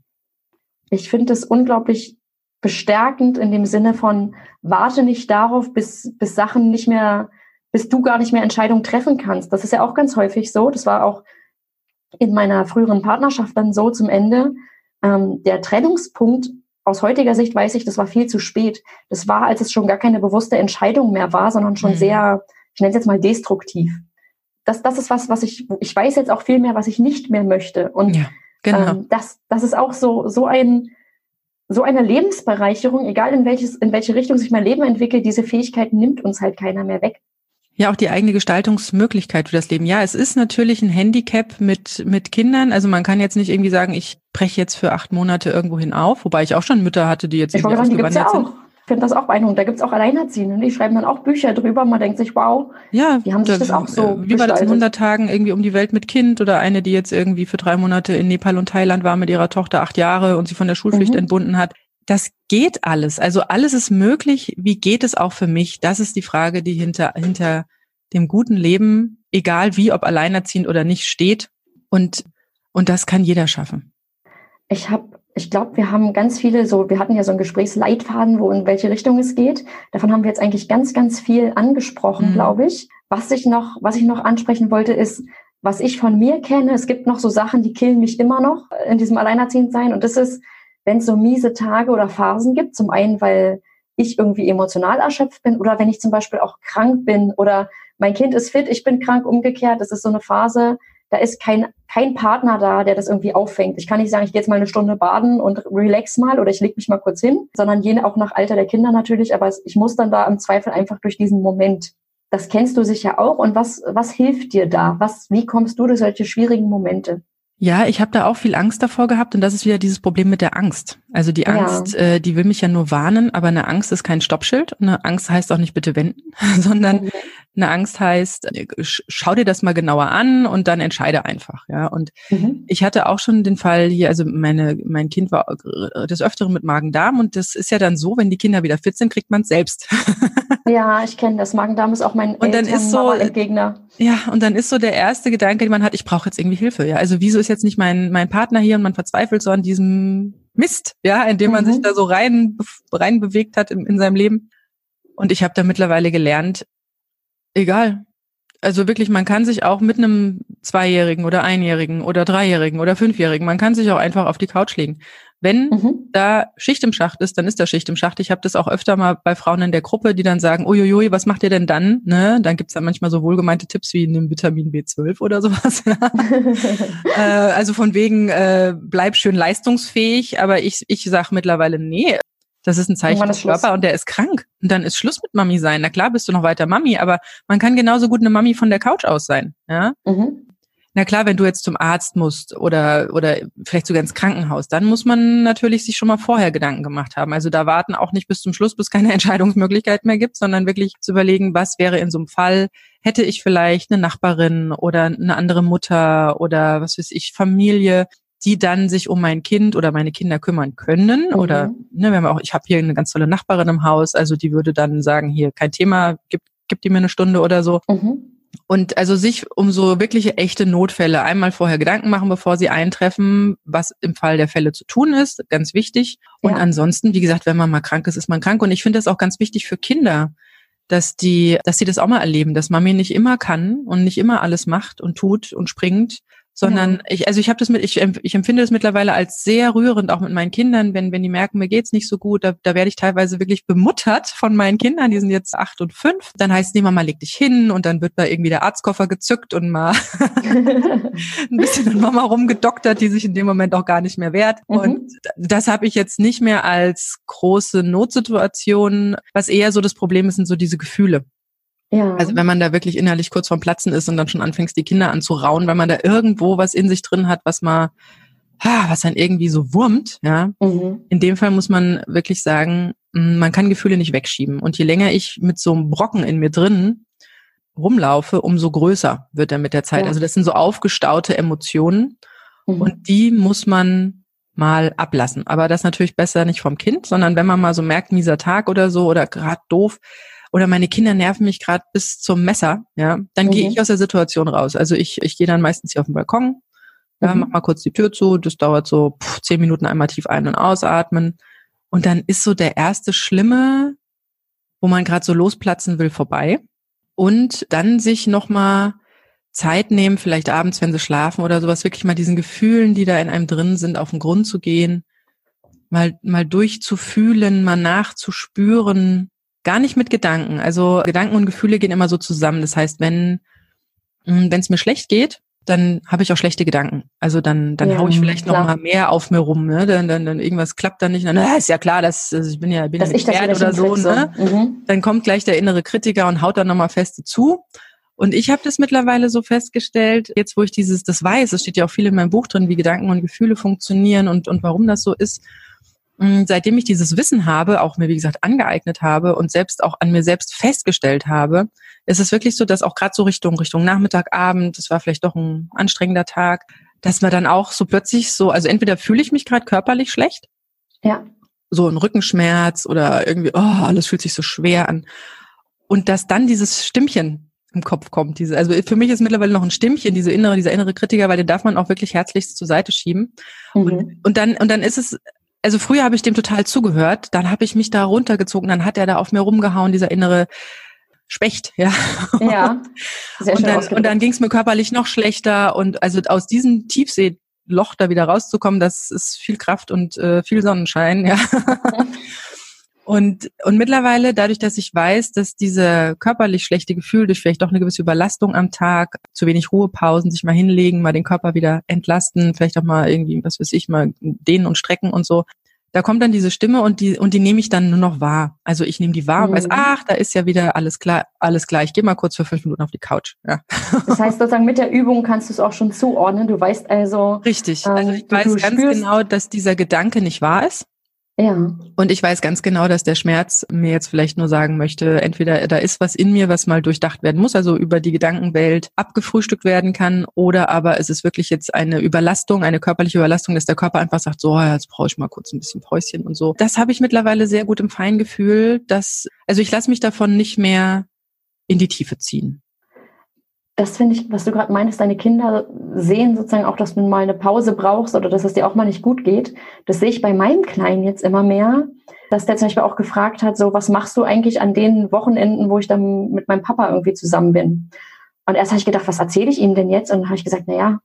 Speaker 1: Ich finde es unglaublich bestärkend in dem Sinne von, warte nicht darauf, bis, bis Sachen nicht mehr, bis du gar nicht mehr Entscheidungen treffen kannst. Das ist ja auch ganz häufig so. Das war auch in meiner früheren Partnerschaft dann so zum Ende. Ähm, der Trennungspunkt aus heutiger Sicht weiß ich, das war viel zu spät. Das war, als es schon gar keine bewusste Entscheidung mehr war, sondern schon mhm. sehr, ich nenne es jetzt mal destruktiv. Das, das ist was, was ich, ich weiß jetzt auch viel mehr, was ich nicht mehr möchte. Und ja, genau. ähm, das, das ist auch so, so ein, so eine Lebensbereicherung, egal in welches, in welche Richtung sich mein Leben entwickelt, diese Fähigkeit nimmt uns halt keiner mehr weg.
Speaker 2: Ja, auch die eigene Gestaltungsmöglichkeit für das Leben. Ja, es ist natürlich ein Handicap mit, mit Kindern. Also man kann jetzt nicht irgendwie sagen, ich breche jetzt für acht Monate irgendwohin auf, wobei ich auch schon Mütter hatte, die jetzt
Speaker 1: ich
Speaker 2: irgendwie
Speaker 1: sagen, ausgewandert ja sind. Ich finde das auch beeindruckend. Da gibt's auch Alleinerziehende, die schreiben dann auch Bücher drüber. Man denkt sich, wow,
Speaker 2: ja, die haben sich das auch so Wie war das in 100 Tagen irgendwie um die Welt mit Kind oder eine, die jetzt irgendwie für drei Monate in Nepal und Thailand war mit ihrer Tochter acht Jahre und sie von der Schulpflicht mhm. entbunden hat das geht alles. Also alles ist möglich. Wie geht es auch für mich? Das ist die Frage, die hinter, hinter dem guten Leben, egal wie, ob alleinerziehend oder nicht, steht. Und, und das kann jeder schaffen.
Speaker 1: Ich habe, ich glaube, wir haben ganz viele so, wir hatten ja so einen Gesprächsleitfaden, wo in welche Richtung es geht. Davon haben wir jetzt eigentlich ganz, ganz viel angesprochen, mhm. glaube ich. Was ich noch, was ich noch ansprechen wollte, ist, was ich von mir kenne. Es gibt noch so Sachen, die killen mich immer noch in diesem Alleinerziehendsein. Und das ist, wenn es so miese Tage oder Phasen gibt. Zum einen, weil ich irgendwie emotional erschöpft bin oder wenn ich zum Beispiel auch krank bin oder mein Kind ist fit, ich bin krank, umgekehrt. Das ist so eine Phase, da ist kein, kein Partner da, der das irgendwie auffängt. Ich kann nicht sagen, ich gehe jetzt mal eine Stunde baden und relax mal oder ich lege mich mal kurz hin, sondern je auch nach Alter der Kinder natürlich. Aber ich muss dann da im Zweifel einfach durch diesen Moment. Das kennst du sicher auch. Und was, was hilft dir da? Was, wie kommst du durch solche schwierigen Momente?
Speaker 2: Ja, ich habe da auch viel Angst davor gehabt und das ist wieder dieses Problem mit der Angst. Also die Angst, ja. äh, die will mich ja nur warnen, aber eine Angst ist kein Stoppschild. Eine Angst heißt auch nicht bitte wenden, sondern mhm. eine Angst heißt, äh, schau dir das mal genauer an und dann entscheide einfach. Ja, und mhm. ich hatte auch schon den Fall hier, also meine mein Kind war des Öfteren mit Magen-Darm und das ist ja dann so, wenn die Kinder wieder fit sind, kriegt man es selbst.
Speaker 1: Ja, ich kenne das. Magen-Darm ist auch mein
Speaker 2: und dann ist so Gegner. Ja, und dann ist so der erste Gedanke, den man hat, ich brauche jetzt irgendwie Hilfe. Ja, also wieso ist jetzt nicht mein mein Partner hier und man verzweifelt so an diesem Mist, ja, in dem man sich mhm. da so rein rein bewegt hat in, in seinem Leben. Und ich habe da mittlerweile gelernt, egal. Also wirklich, man kann sich auch mit einem Zweijährigen oder Einjährigen oder Dreijährigen oder Fünfjährigen, man kann sich auch einfach auf die Couch legen. Wenn mhm. da Schicht im Schacht ist, dann ist da Schicht im Schacht. Ich habe das auch öfter mal bei Frauen in der Gruppe, die dann sagen, uiuiui, was macht ihr denn dann? Ne? Dann gibt's dann manchmal so wohlgemeinte Tipps wie nimm Vitamin B12 oder sowas. äh, also von wegen, äh, bleib schön leistungsfähig. Aber ich, ich sag mittlerweile, nee, das ist ein Zeichen des Körper und der ist krank. Und dann ist Schluss mit Mami sein. Na klar bist du noch weiter Mami, aber man kann genauso gut eine Mami von der Couch aus sein. Ja? Mhm. Na klar, wenn du jetzt zum Arzt musst oder, oder vielleicht sogar ins Krankenhaus, dann muss man natürlich sich schon mal vorher Gedanken gemacht haben. Also da warten auch nicht bis zum Schluss, bis keine Entscheidungsmöglichkeit mehr gibt, sondern wirklich zu überlegen, was wäre in so einem Fall, hätte ich vielleicht eine Nachbarin oder eine andere Mutter oder was weiß ich, Familie, die dann sich um mein Kind oder meine Kinder kümmern können. Mhm. Oder ne, wir haben auch, ich habe hier eine ganz tolle Nachbarin im Haus, also die würde dann sagen, hier kein Thema, gib, gib die mir eine Stunde oder so. Mhm. Und also sich um so wirkliche echte Notfälle einmal vorher Gedanken machen, bevor sie eintreffen, was im Fall der Fälle zu tun ist, ganz wichtig. Und ja. ansonsten, wie gesagt, wenn man mal krank ist, ist man krank. Und ich finde das auch ganz wichtig für Kinder, dass die, dass sie das auch mal erleben, dass Mami nicht immer kann und nicht immer alles macht und tut und springt, sondern ja. ich, also ich habe das mit, ich, ich empfinde das mittlerweile als sehr rührend, auch mit meinen Kindern, wenn, wenn die merken, mir geht's nicht so gut, da, da werde ich teilweise wirklich bemuttert von meinen Kindern, die sind jetzt acht und fünf. Dann heißt es, nee, Mama, leg dich hin und dann wird da irgendwie der Arztkoffer gezückt und mal ein bisschen mit Mama rumgedoktert, die sich in dem Moment auch gar nicht mehr wehrt. Mhm. Und das habe ich jetzt nicht mehr als große Notsituation. Was eher so das Problem ist, sind so diese Gefühle. Ja. Also wenn man da wirklich innerlich kurz vorm Platzen ist und dann schon anfängt, die Kinder anzurauen, weil man da irgendwo was in sich drin hat, was mal, was dann irgendwie so wurmt, ja. Mhm. In dem Fall muss man wirklich sagen, hm, man kann Gefühle nicht wegschieben. Und je länger ich mit so einem Brocken in mir drin rumlaufe, umso größer wird er mit der Zeit. Ja. Also das sind so aufgestaute Emotionen mhm. und die muss man mal ablassen. Aber das natürlich besser nicht vom Kind, sondern wenn man mal so merkt, mieser Tag oder so oder gerade doof, oder meine Kinder nerven mich gerade bis zum Messer, ja, dann mhm. gehe ich aus der Situation raus. Also ich, ich gehe dann meistens hier auf den Balkon, ja, mhm. mach mal kurz die Tür zu, das dauert so pff, zehn Minuten einmal tief ein- und ausatmen. Und dann ist so der erste Schlimme, wo man gerade so losplatzen will, vorbei. Und dann sich nochmal Zeit nehmen, vielleicht abends, wenn sie schlafen oder sowas, wirklich mal diesen Gefühlen, die da in einem drin sind, auf den Grund zu gehen, mal, mal durchzufühlen, mal nachzuspüren, gar nicht mit Gedanken. Also Gedanken und Gefühle gehen immer so zusammen. Das heißt, wenn hm, wenn es mir schlecht geht, dann habe ich auch schlechte Gedanken. Also dann, dann ja, hau ich vielleicht klar. noch mal mehr auf mir rum, ne? Dann, dann, dann irgendwas klappt dann nicht. Dann na, ist ja klar, dass also ich bin ja bin dass ja nicht Pferd oder so, ne? Mhm. Dann kommt gleich der innere Kritiker und haut dann noch mal feste zu. Und ich habe das mittlerweile so festgestellt, jetzt wo ich dieses, das weiß, es steht ja auch viel in meinem Buch drin, wie Gedanken und Gefühle funktionieren und, und warum das so ist. Mm, seitdem ich dieses Wissen habe, auch mir wie gesagt angeeignet habe und selbst auch an mir selbst festgestellt habe, ist es wirklich so, dass auch gerade so Richtung Richtung Nachmittag, Abend, das war vielleicht doch ein anstrengender Tag, dass man dann auch so plötzlich so, also entweder fühle ich mich gerade körperlich schlecht,
Speaker 1: ja,
Speaker 2: so ein Rückenschmerz oder irgendwie, oh, alles fühlt sich so schwer an, und dass dann dieses Stimmchen im Kopf kommt. Diese, also für mich ist mittlerweile noch ein Stimmchen, diese innere, dieser innere Kritiker, weil den darf man auch wirklich herzlichst zur Seite schieben. Mhm. Und, und dann, und dann ist es, also früher habe ich dem total zugehört, dann habe ich mich da runtergezogen, dann hat er da auf mir rumgehauen, dieser innere Specht, ja.
Speaker 1: Ja.
Speaker 2: Sehr und, dann, und dann ging es mir körperlich noch schlechter und also aus diesem Tiefseeloch da wieder rauszukommen, das ist viel Kraft und äh, viel Sonnenschein, ja. Und, und mittlerweile, dadurch, dass ich weiß, dass diese körperlich schlechte Gefühl durch vielleicht doch eine gewisse Überlastung am Tag, zu wenig Ruhepausen, sich mal hinlegen, mal den Körper wieder entlasten, vielleicht auch mal irgendwie, was weiß ich, mal dehnen und strecken und so. Da kommt dann diese Stimme und die, und die nehme ich dann nur noch wahr. Also ich nehme die wahr und weiß, mhm. ach, da ist ja wieder alles klar, alles klar. Ich gehe mal kurz für fünf Minuten auf die Couch. Ja.
Speaker 1: Das heißt sozusagen mit der Übung kannst du es auch schon zuordnen. Du weißt also.
Speaker 2: Richtig. Also ich ähm, weiß ganz genau, dass dieser Gedanke nicht wahr ist.
Speaker 1: Ja.
Speaker 2: Und ich weiß ganz genau, dass der Schmerz mir jetzt vielleicht nur sagen möchte, entweder da ist was in mir, was mal durchdacht werden muss, also über die Gedankenwelt abgefrühstückt werden kann, oder aber es ist wirklich jetzt eine Überlastung, eine körperliche Überlastung, dass der Körper einfach sagt, so, jetzt brauche ich mal kurz ein bisschen Päuschen und so. Das habe ich mittlerweile sehr gut im Feingefühl, dass, also ich lasse mich davon nicht mehr in die Tiefe ziehen
Speaker 1: das finde ich, was du gerade meinst, deine Kinder sehen sozusagen auch, dass du mal eine Pause brauchst oder dass es dir auch mal nicht gut geht. Das sehe ich bei meinem Kleinen jetzt immer mehr, dass der zum Beispiel auch gefragt hat, so, was machst du eigentlich an den Wochenenden, wo ich dann mit meinem Papa irgendwie zusammen bin? Und erst habe ich gedacht, was erzähle ich ihm denn jetzt? Und dann habe ich gesagt, na ja,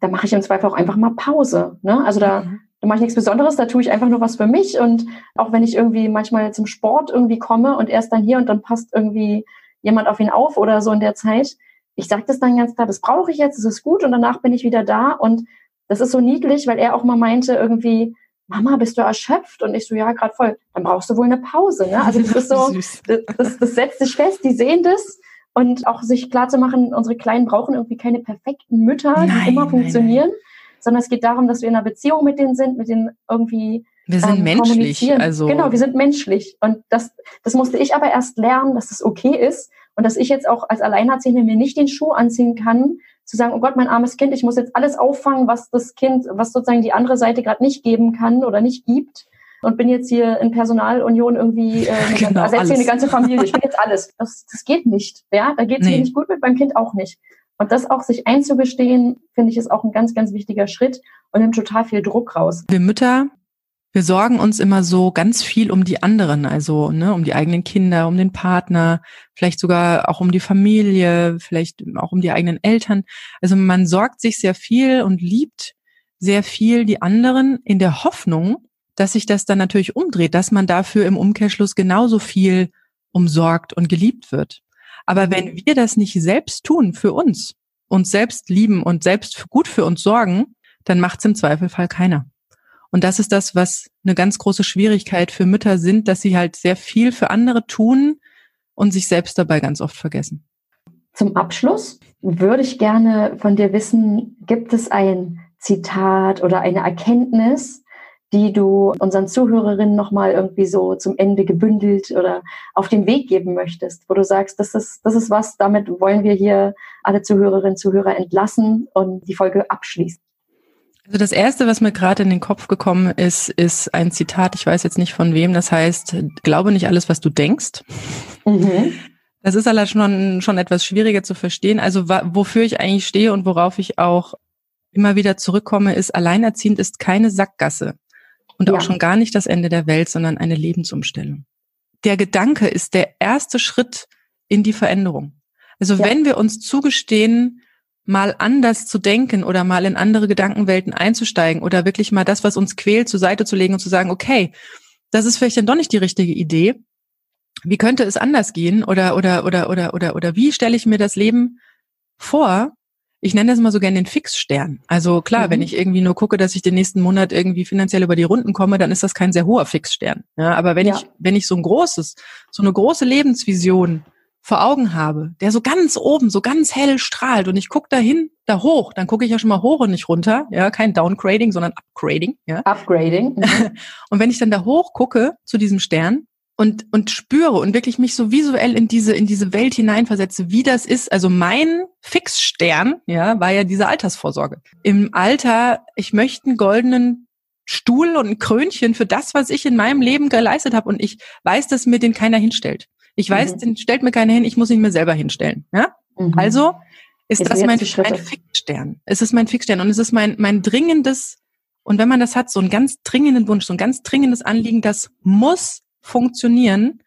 Speaker 1: da mache ich im Zweifel auch einfach mal Pause. Ne? Also da, mhm. da mache ich nichts Besonderes, da tue ich einfach nur was für mich. Und auch wenn ich irgendwie manchmal zum Sport irgendwie komme und er ist dann hier und dann passt irgendwie jemand auf ihn auf oder so in der Zeit, ich sage das dann ganz klar, das brauche ich jetzt, das ist gut und danach bin ich wieder da. Und das ist so niedlich, weil er auch mal meinte irgendwie, Mama, bist du erschöpft? Und ich so, ja, gerade voll. Dann brauchst du wohl eine Pause. Ne? Also das ist so, das, das setzt sich fest, die sehen das. Und auch sich klar zu machen, unsere Kleinen brauchen irgendwie keine perfekten Mütter, die nein, immer funktionieren, nein, nein. sondern es geht darum, dass wir in einer Beziehung mit denen sind, mit denen irgendwie
Speaker 2: wir sind ähm, menschlich, also
Speaker 1: genau, wir sind menschlich und das das musste ich aber erst lernen, dass das okay ist und dass ich jetzt auch als Alleinerziehende mir nicht den Schuh anziehen kann, zu sagen, oh Gott, mein armes Kind, ich muss jetzt alles auffangen, was das Kind, was sozusagen die andere Seite gerade nicht geben kann oder nicht gibt. Und bin jetzt hier in Personalunion irgendwie, äh, genau, ersetze hier eine ganze Familie. Ich bin jetzt alles. Das, das geht nicht. Ja, da geht es nee. mir nicht gut mit meinem Kind auch nicht. Und das auch sich einzugestehen, finde ich, ist auch ein ganz, ganz wichtiger Schritt und nimmt total viel Druck raus.
Speaker 2: Wir Mütter wir sorgen uns immer so ganz viel um die anderen, also ne, um die eigenen Kinder, um den Partner, vielleicht sogar auch um die Familie, vielleicht auch um die eigenen Eltern. Also man sorgt sich sehr viel und liebt sehr viel die anderen in der Hoffnung, dass sich das dann natürlich umdreht, dass man dafür im Umkehrschluss genauso viel umsorgt und geliebt wird. Aber wenn wir das nicht selbst tun für uns, uns selbst lieben und selbst gut für uns sorgen, dann macht es im Zweifelfall keiner. Und das ist das, was eine ganz große Schwierigkeit für Mütter sind, dass sie halt sehr viel für andere tun und sich selbst dabei ganz oft vergessen.
Speaker 1: Zum Abschluss würde ich gerne von dir wissen, gibt es ein Zitat oder eine Erkenntnis, die du unseren Zuhörerinnen nochmal irgendwie so zum Ende gebündelt oder auf den Weg geben möchtest, wo du sagst, das ist, das ist was, damit wollen wir hier alle Zuhörerinnen und Zuhörer entlassen und die Folge abschließen.
Speaker 2: Also das erste, was mir gerade in den Kopf gekommen ist, ist ein Zitat, ich weiß jetzt nicht von wem, das heißt, glaube nicht alles, was du denkst. Mhm. Das ist allein schon, schon etwas schwieriger zu verstehen. Also wofür ich eigentlich stehe und worauf ich auch immer wieder zurückkomme, ist, alleinerziehend ist keine Sackgasse und ja. auch schon gar nicht das Ende der Welt, sondern eine Lebensumstellung. Der Gedanke ist der erste Schritt in die Veränderung. Also ja. wenn wir uns zugestehen, mal anders zu denken oder mal in andere Gedankenwelten einzusteigen oder wirklich mal das, was uns quält, zur Seite zu legen und zu sagen, okay, das ist vielleicht dann doch nicht die richtige Idee. Wie könnte es anders gehen? Oder, oder, oder, oder, oder, oder wie stelle ich mir das Leben vor? Ich nenne das immer so gerne den Fixstern. Also klar, mhm. wenn ich irgendwie nur gucke, dass ich den nächsten Monat irgendwie finanziell über die Runden komme, dann ist das kein sehr hoher Fixstern. Ja, aber wenn ja. ich, wenn ich so ein großes, so eine große Lebensvision vor Augen habe, der so ganz oben, so ganz hell strahlt und ich gucke dahin, da hoch, dann gucke ich ja schon mal hoch und nicht runter, ja, kein Downgrading, sondern Upgrading, ja.
Speaker 1: Upgrading.
Speaker 2: Mhm. und wenn ich dann da hoch gucke zu diesem Stern und und spüre und wirklich mich so visuell in diese in diese Welt hineinversetze, wie das ist, also mein Fixstern, ja, war ja diese Altersvorsorge. Im Alter, ich möchte einen goldenen Stuhl und ein Krönchen für das, was ich in meinem Leben geleistet habe und ich weiß, dass mir den keiner hinstellt. Ich weiß, mhm. den stellt mir keiner hin, ich muss ihn mir selber hinstellen. Ja? Mhm. Also ist Jetzt das mein, mein Fixstern. Es ist mein Fixstern und es ist mein, mein dringendes, und wenn man das hat, so einen ganz dringenden Wunsch, so ein ganz dringendes Anliegen, das muss funktionieren,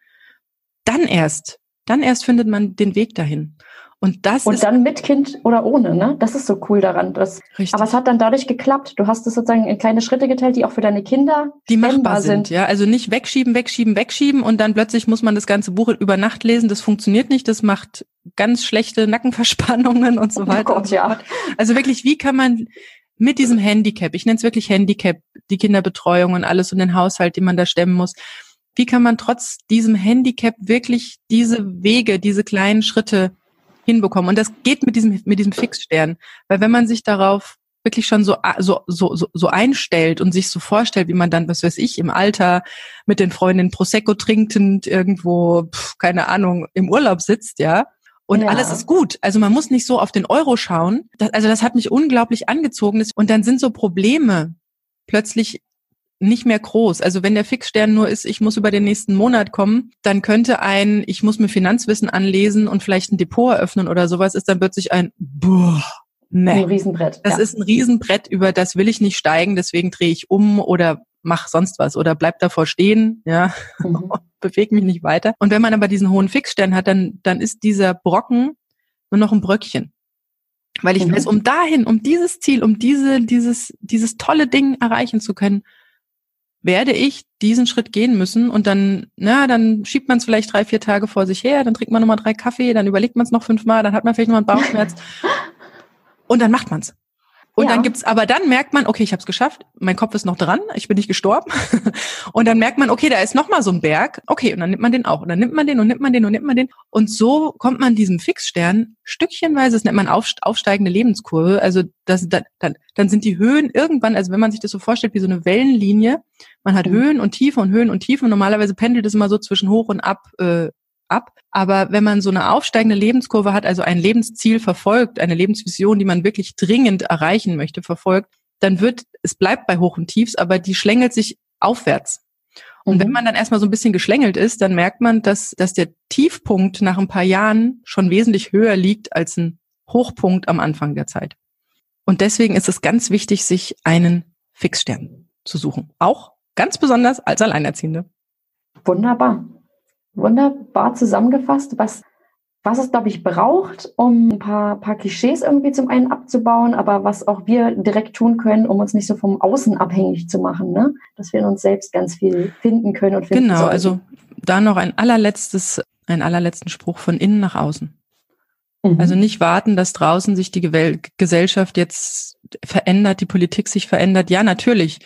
Speaker 2: dann erst, dann erst findet man den Weg dahin. Und das
Speaker 1: und dann mit Kind oder ohne, ne? Das ist so cool daran. Dass, Richtig. Aber es hat dann dadurch geklappt. Du hast es sozusagen in kleine Schritte geteilt, die auch für deine Kinder
Speaker 2: die machbar sind. sind. Ja, also nicht wegschieben, wegschieben, wegschieben und dann plötzlich muss man das ganze Buch über Nacht lesen. Das funktioniert nicht. Das macht ganz schlechte Nackenverspannungen und so oh weiter. Oh Gott, ja. Also wirklich, wie kann man mit diesem Handicap, ich nenne es wirklich Handicap, die Kinderbetreuung und alles und den Haushalt, den man da stemmen muss, wie kann man trotz diesem Handicap wirklich diese Wege, diese kleinen Schritte hinbekommen. Und das geht mit diesem, mit diesem Fixstern. Weil wenn man sich darauf wirklich schon so, so, so, so einstellt und sich so vorstellt, wie man dann, was weiß ich, im Alter mit den Freundinnen Prosecco trinkend irgendwo, pf, keine Ahnung, im Urlaub sitzt, ja. Und ja. alles ist gut. Also man muss nicht so auf den Euro schauen. Das, also das hat mich unglaublich angezogen. Und dann sind so Probleme plötzlich nicht mehr groß. Also wenn der Fixstern nur ist, ich muss über den nächsten Monat kommen, dann könnte ein, ich muss mir Finanzwissen anlesen und vielleicht ein Depot eröffnen oder sowas, ist dann plötzlich ein, boah,
Speaker 1: nee. Ein Riesenbrett.
Speaker 2: Das ja. ist ein Riesenbrett, über das will ich nicht steigen, deswegen drehe ich um oder mach sonst was oder bleib davor stehen, ja, mhm. bewege mich nicht weiter. Und wenn man aber diesen hohen Fixstern hat, dann, dann ist dieser Brocken nur noch ein Bröckchen. Weil ich mhm. weiß, um dahin, um dieses Ziel, um diese, dieses, dieses tolle Ding erreichen zu können, werde ich diesen Schritt gehen müssen und dann, na, dann schiebt man es vielleicht drei, vier Tage vor sich her, dann trinkt man nochmal drei Kaffee, dann überlegt man es noch fünfmal, dann hat man vielleicht nochmal einen Bauchschmerz und dann macht man es. Und ja. dann gibt's, aber dann merkt man, okay, ich habe es geschafft, mein Kopf ist noch dran, ich bin nicht gestorben. und dann merkt man, okay, da ist noch mal so ein Berg, okay, und dann nimmt man den auch. Und dann nimmt man den und nimmt man den und nimmt man den. Und so kommt man diesem Fixstern stückchenweise, das nennt man aufsteigende Lebenskurve. Also das, dann, dann, dann sind die Höhen irgendwann, also wenn man sich das so vorstellt wie so eine Wellenlinie, man hat mhm. Höhen und Tiefe und Höhen und Tiefen. Normalerweise pendelt es immer so zwischen hoch und ab äh, ab. Aber wenn man so eine aufsteigende Lebenskurve hat, also ein Lebensziel verfolgt, eine Lebensvision, die man wirklich dringend erreichen möchte, verfolgt, dann wird, es bleibt bei Hoch und Tiefs, aber die schlängelt sich aufwärts. Und mhm. wenn man dann erstmal so ein bisschen geschlängelt ist, dann merkt man, dass, dass der Tiefpunkt nach ein paar Jahren schon wesentlich höher liegt als ein Hochpunkt am Anfang der Zeit. Und deswegen ist es ganz wichtig, sich einen Fixstern zu suchen. Auch ganz besonders als Alleinerziehende.
Speaker 1: Wunderbar wunderbar zusammengefasst, was, was es, glaube ich, braucht, um ein paar, paar Klischees irgendwie zum einen abzubauen, aber was auch wir direkt tun können, um uns nicht so vom Außen abhängig zu machen, ne? dass wir in uns selbst ganz viel finden können und finden
Speaker 2: Genau, sollten. also da noch ein allerletztes, ein allerletzten Spruch von innen nach außen. Mhm. Also nicht warten, dass draußen sich die Gesellschaft jetzt verändert, die Politik sich verändert. Ja, natürlich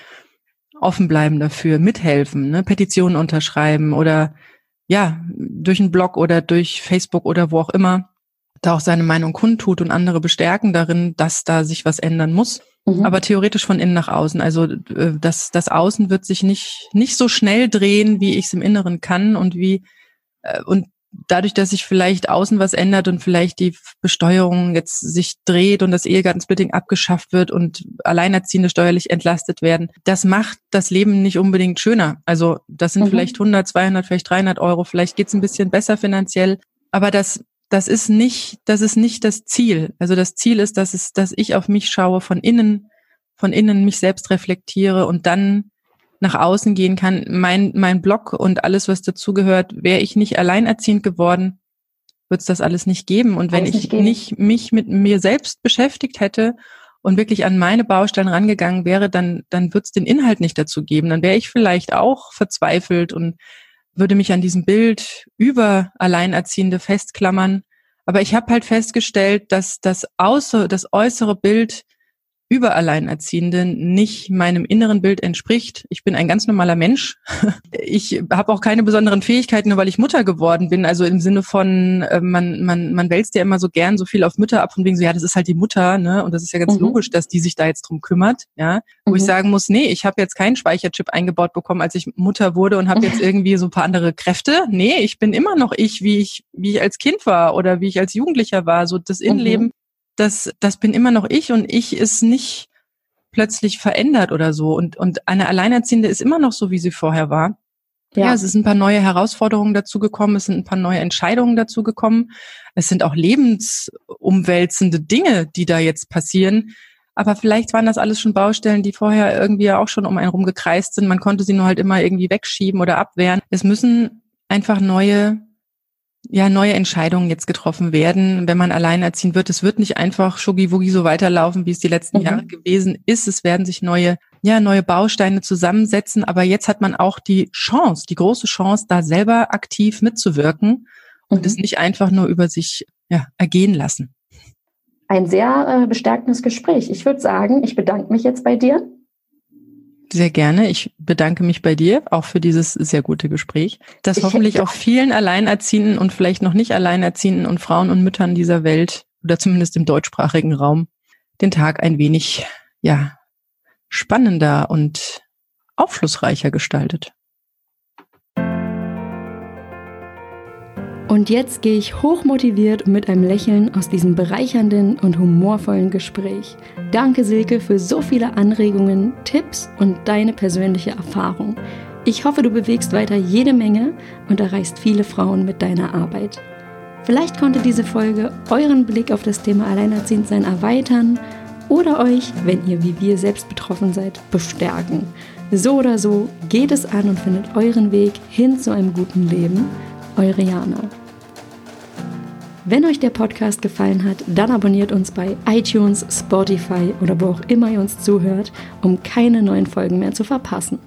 Speaker 2: offen bleiben dafür, mithelfen, ne? Petitionen unterschreiben oder ja, durch einen Blog oder durch Facebook oder wo auch immer da auch seine Meinung kundtut und andere bestärken darin, dass da sich was ändern muss. Mhm. Aber theoretisch von innen nach außen. Also äh, das, das Außen wird sich nicht, nicht so schnell drehen, wie ich es im Inneren kann und wie äh, und dadurch, dass sich vielleicht außen was ändert und vielleicht die Besteuerung jetzt sich dreht und das Ehegattensplitting abgeschafft wird und Alleinerziehende steuerlich entlastet werden, das macht das Leben nicht unbedingt schöner. Also das sind mhm. vielleicht 100, 200, vielleicht 300 Euro, vielleicht geht's ein bisschen besser finanziell, aber das das ist nicht, das ist nicht das Ziel. Also das Ziel ist, dass es, dass ich auf mich schaue, von innen, von innen mich selbst reflektiere und dann nach außen gehen kann. Mein, mein Blog und alles, was dazugehört, wäre ich nicht alleinerziehend geworden, wird es das alles nicht geben. Und wenn ich nicht mich mit mir selbst beschäftigt hätte und wirklich an meine Baustellen rangegangen wäre, dann, dann wird es den Inhalt nicht dazu geben. Dann wäre ich vielleicht auch verzweifelt und würde mich an diesem Bild über Alleinerziehende festklammern. Aber ich habe halt festgestellt, dass das, außer, das äußere Bild über Alleinerziehende nicht meinem inneren Bild entspricht. Ich bin ein ganz normaler Mensch. Ich habe auch keine besonderen Fähigkeiten, nur weil ich Mutter geworden bin. Also im Sinne von, äh, man, man, man wälzt ja immer so gern so viel auf Mütter ab von wegen so, ja, das ist halt die Mutter, ne? Und das ist ja ganz mhm. logisch, dass die sich da jetzt drum kümmert, ja. Wo mhm. ich sagen muss, nee, ich habe jetzt keinen Speicherchip eingebaut bekommen, als ich Mutter wurde und habe jetzt irgendwie so ein paar andere Kräfte. Nee, ich bin immer noch ich, wie ich, wie ich als Kind war oder wie ich als Jugendlicher war. So das Innenleben mhm das, das bin immer noch ich und ich ist nicht plötzlich verändert oder so. Und, und eine Alleinerziehende ist immer noch so, wie sie vorher war. Ja. ja, es sind ein paar neue Herausforderungen dazu gekommen, es sind ein paar neue Entscheidungen dazu gekommen. Es sind auch lebensumwälzende Dinge, die da jetzt passieren. Aber vielleicht waren das alles schon Baustellen, die vorher irgendwie auch schon um einen rumgekreist sind. Man konnte sie nur halt immer irgendwie wegschieben oder abwehren. Es müssen einfach neue ja neue Entscheidungen jetzt getroffen werden, wenn man alleinerziehend wird. Es wird nicht einfach schuggi so weiterlaufen, wie es die letzten mhm. Jahre gewesen ist. Es werden sich neue, ja, neue Bausteine zusammensetzen. Aber jetzt hat man auch die Chance, die große Chance, da selber aktiv mitzuwirken und mhm. es nicht einfach nur über sich ja, ergehen lassen.
Speaker 3: Ein sehr äh, bestärkendes Gespräch. Ich würde sagen, ich bedanke mich jetzt bei dir.
Speaker 2: Sehr gerne. Ich bedanke mich bei dir auch für dieses sehr gute Gespräch, das ich hoffentlich auch vielen Alleinerziehenden und vielleicht noch nicht Alleinerziehenden und Frauen und Müttern dieser Welt oder zumindest im deutschsprachigen Raum den Tag ein wenig, ja, spannender und aufschlussreicher gestaltet.
Speaker 1: Und jetzt gehe ich hochmotiviert und mit einem Lächeln aus diesem bereichernden und humorvollen Gespräch. Danke Silke für so viele Anregungen, Tipps und deine persönliche Erfahrung. Ich hoffe, du bewegst weiter jede Menge und erreichst viele Frauen mit deiner Arbeit. Vielleicht konnte diese Folge euren Blick auf das Thema Alleinerziehendsein erweitern oder euch, wenn ihr wie wir selbst betroffen seid, bestärken. So oder so geht es an und findet euren Weg hin zu einem guten Leben. Eure Jana. Wenn euch der Podcast gefallen hat, dann abonniert uns bei iTunes, Spotify oder wo auch immer ihr uns zuhört, um keine neuen Folgen mehr zu verpassen.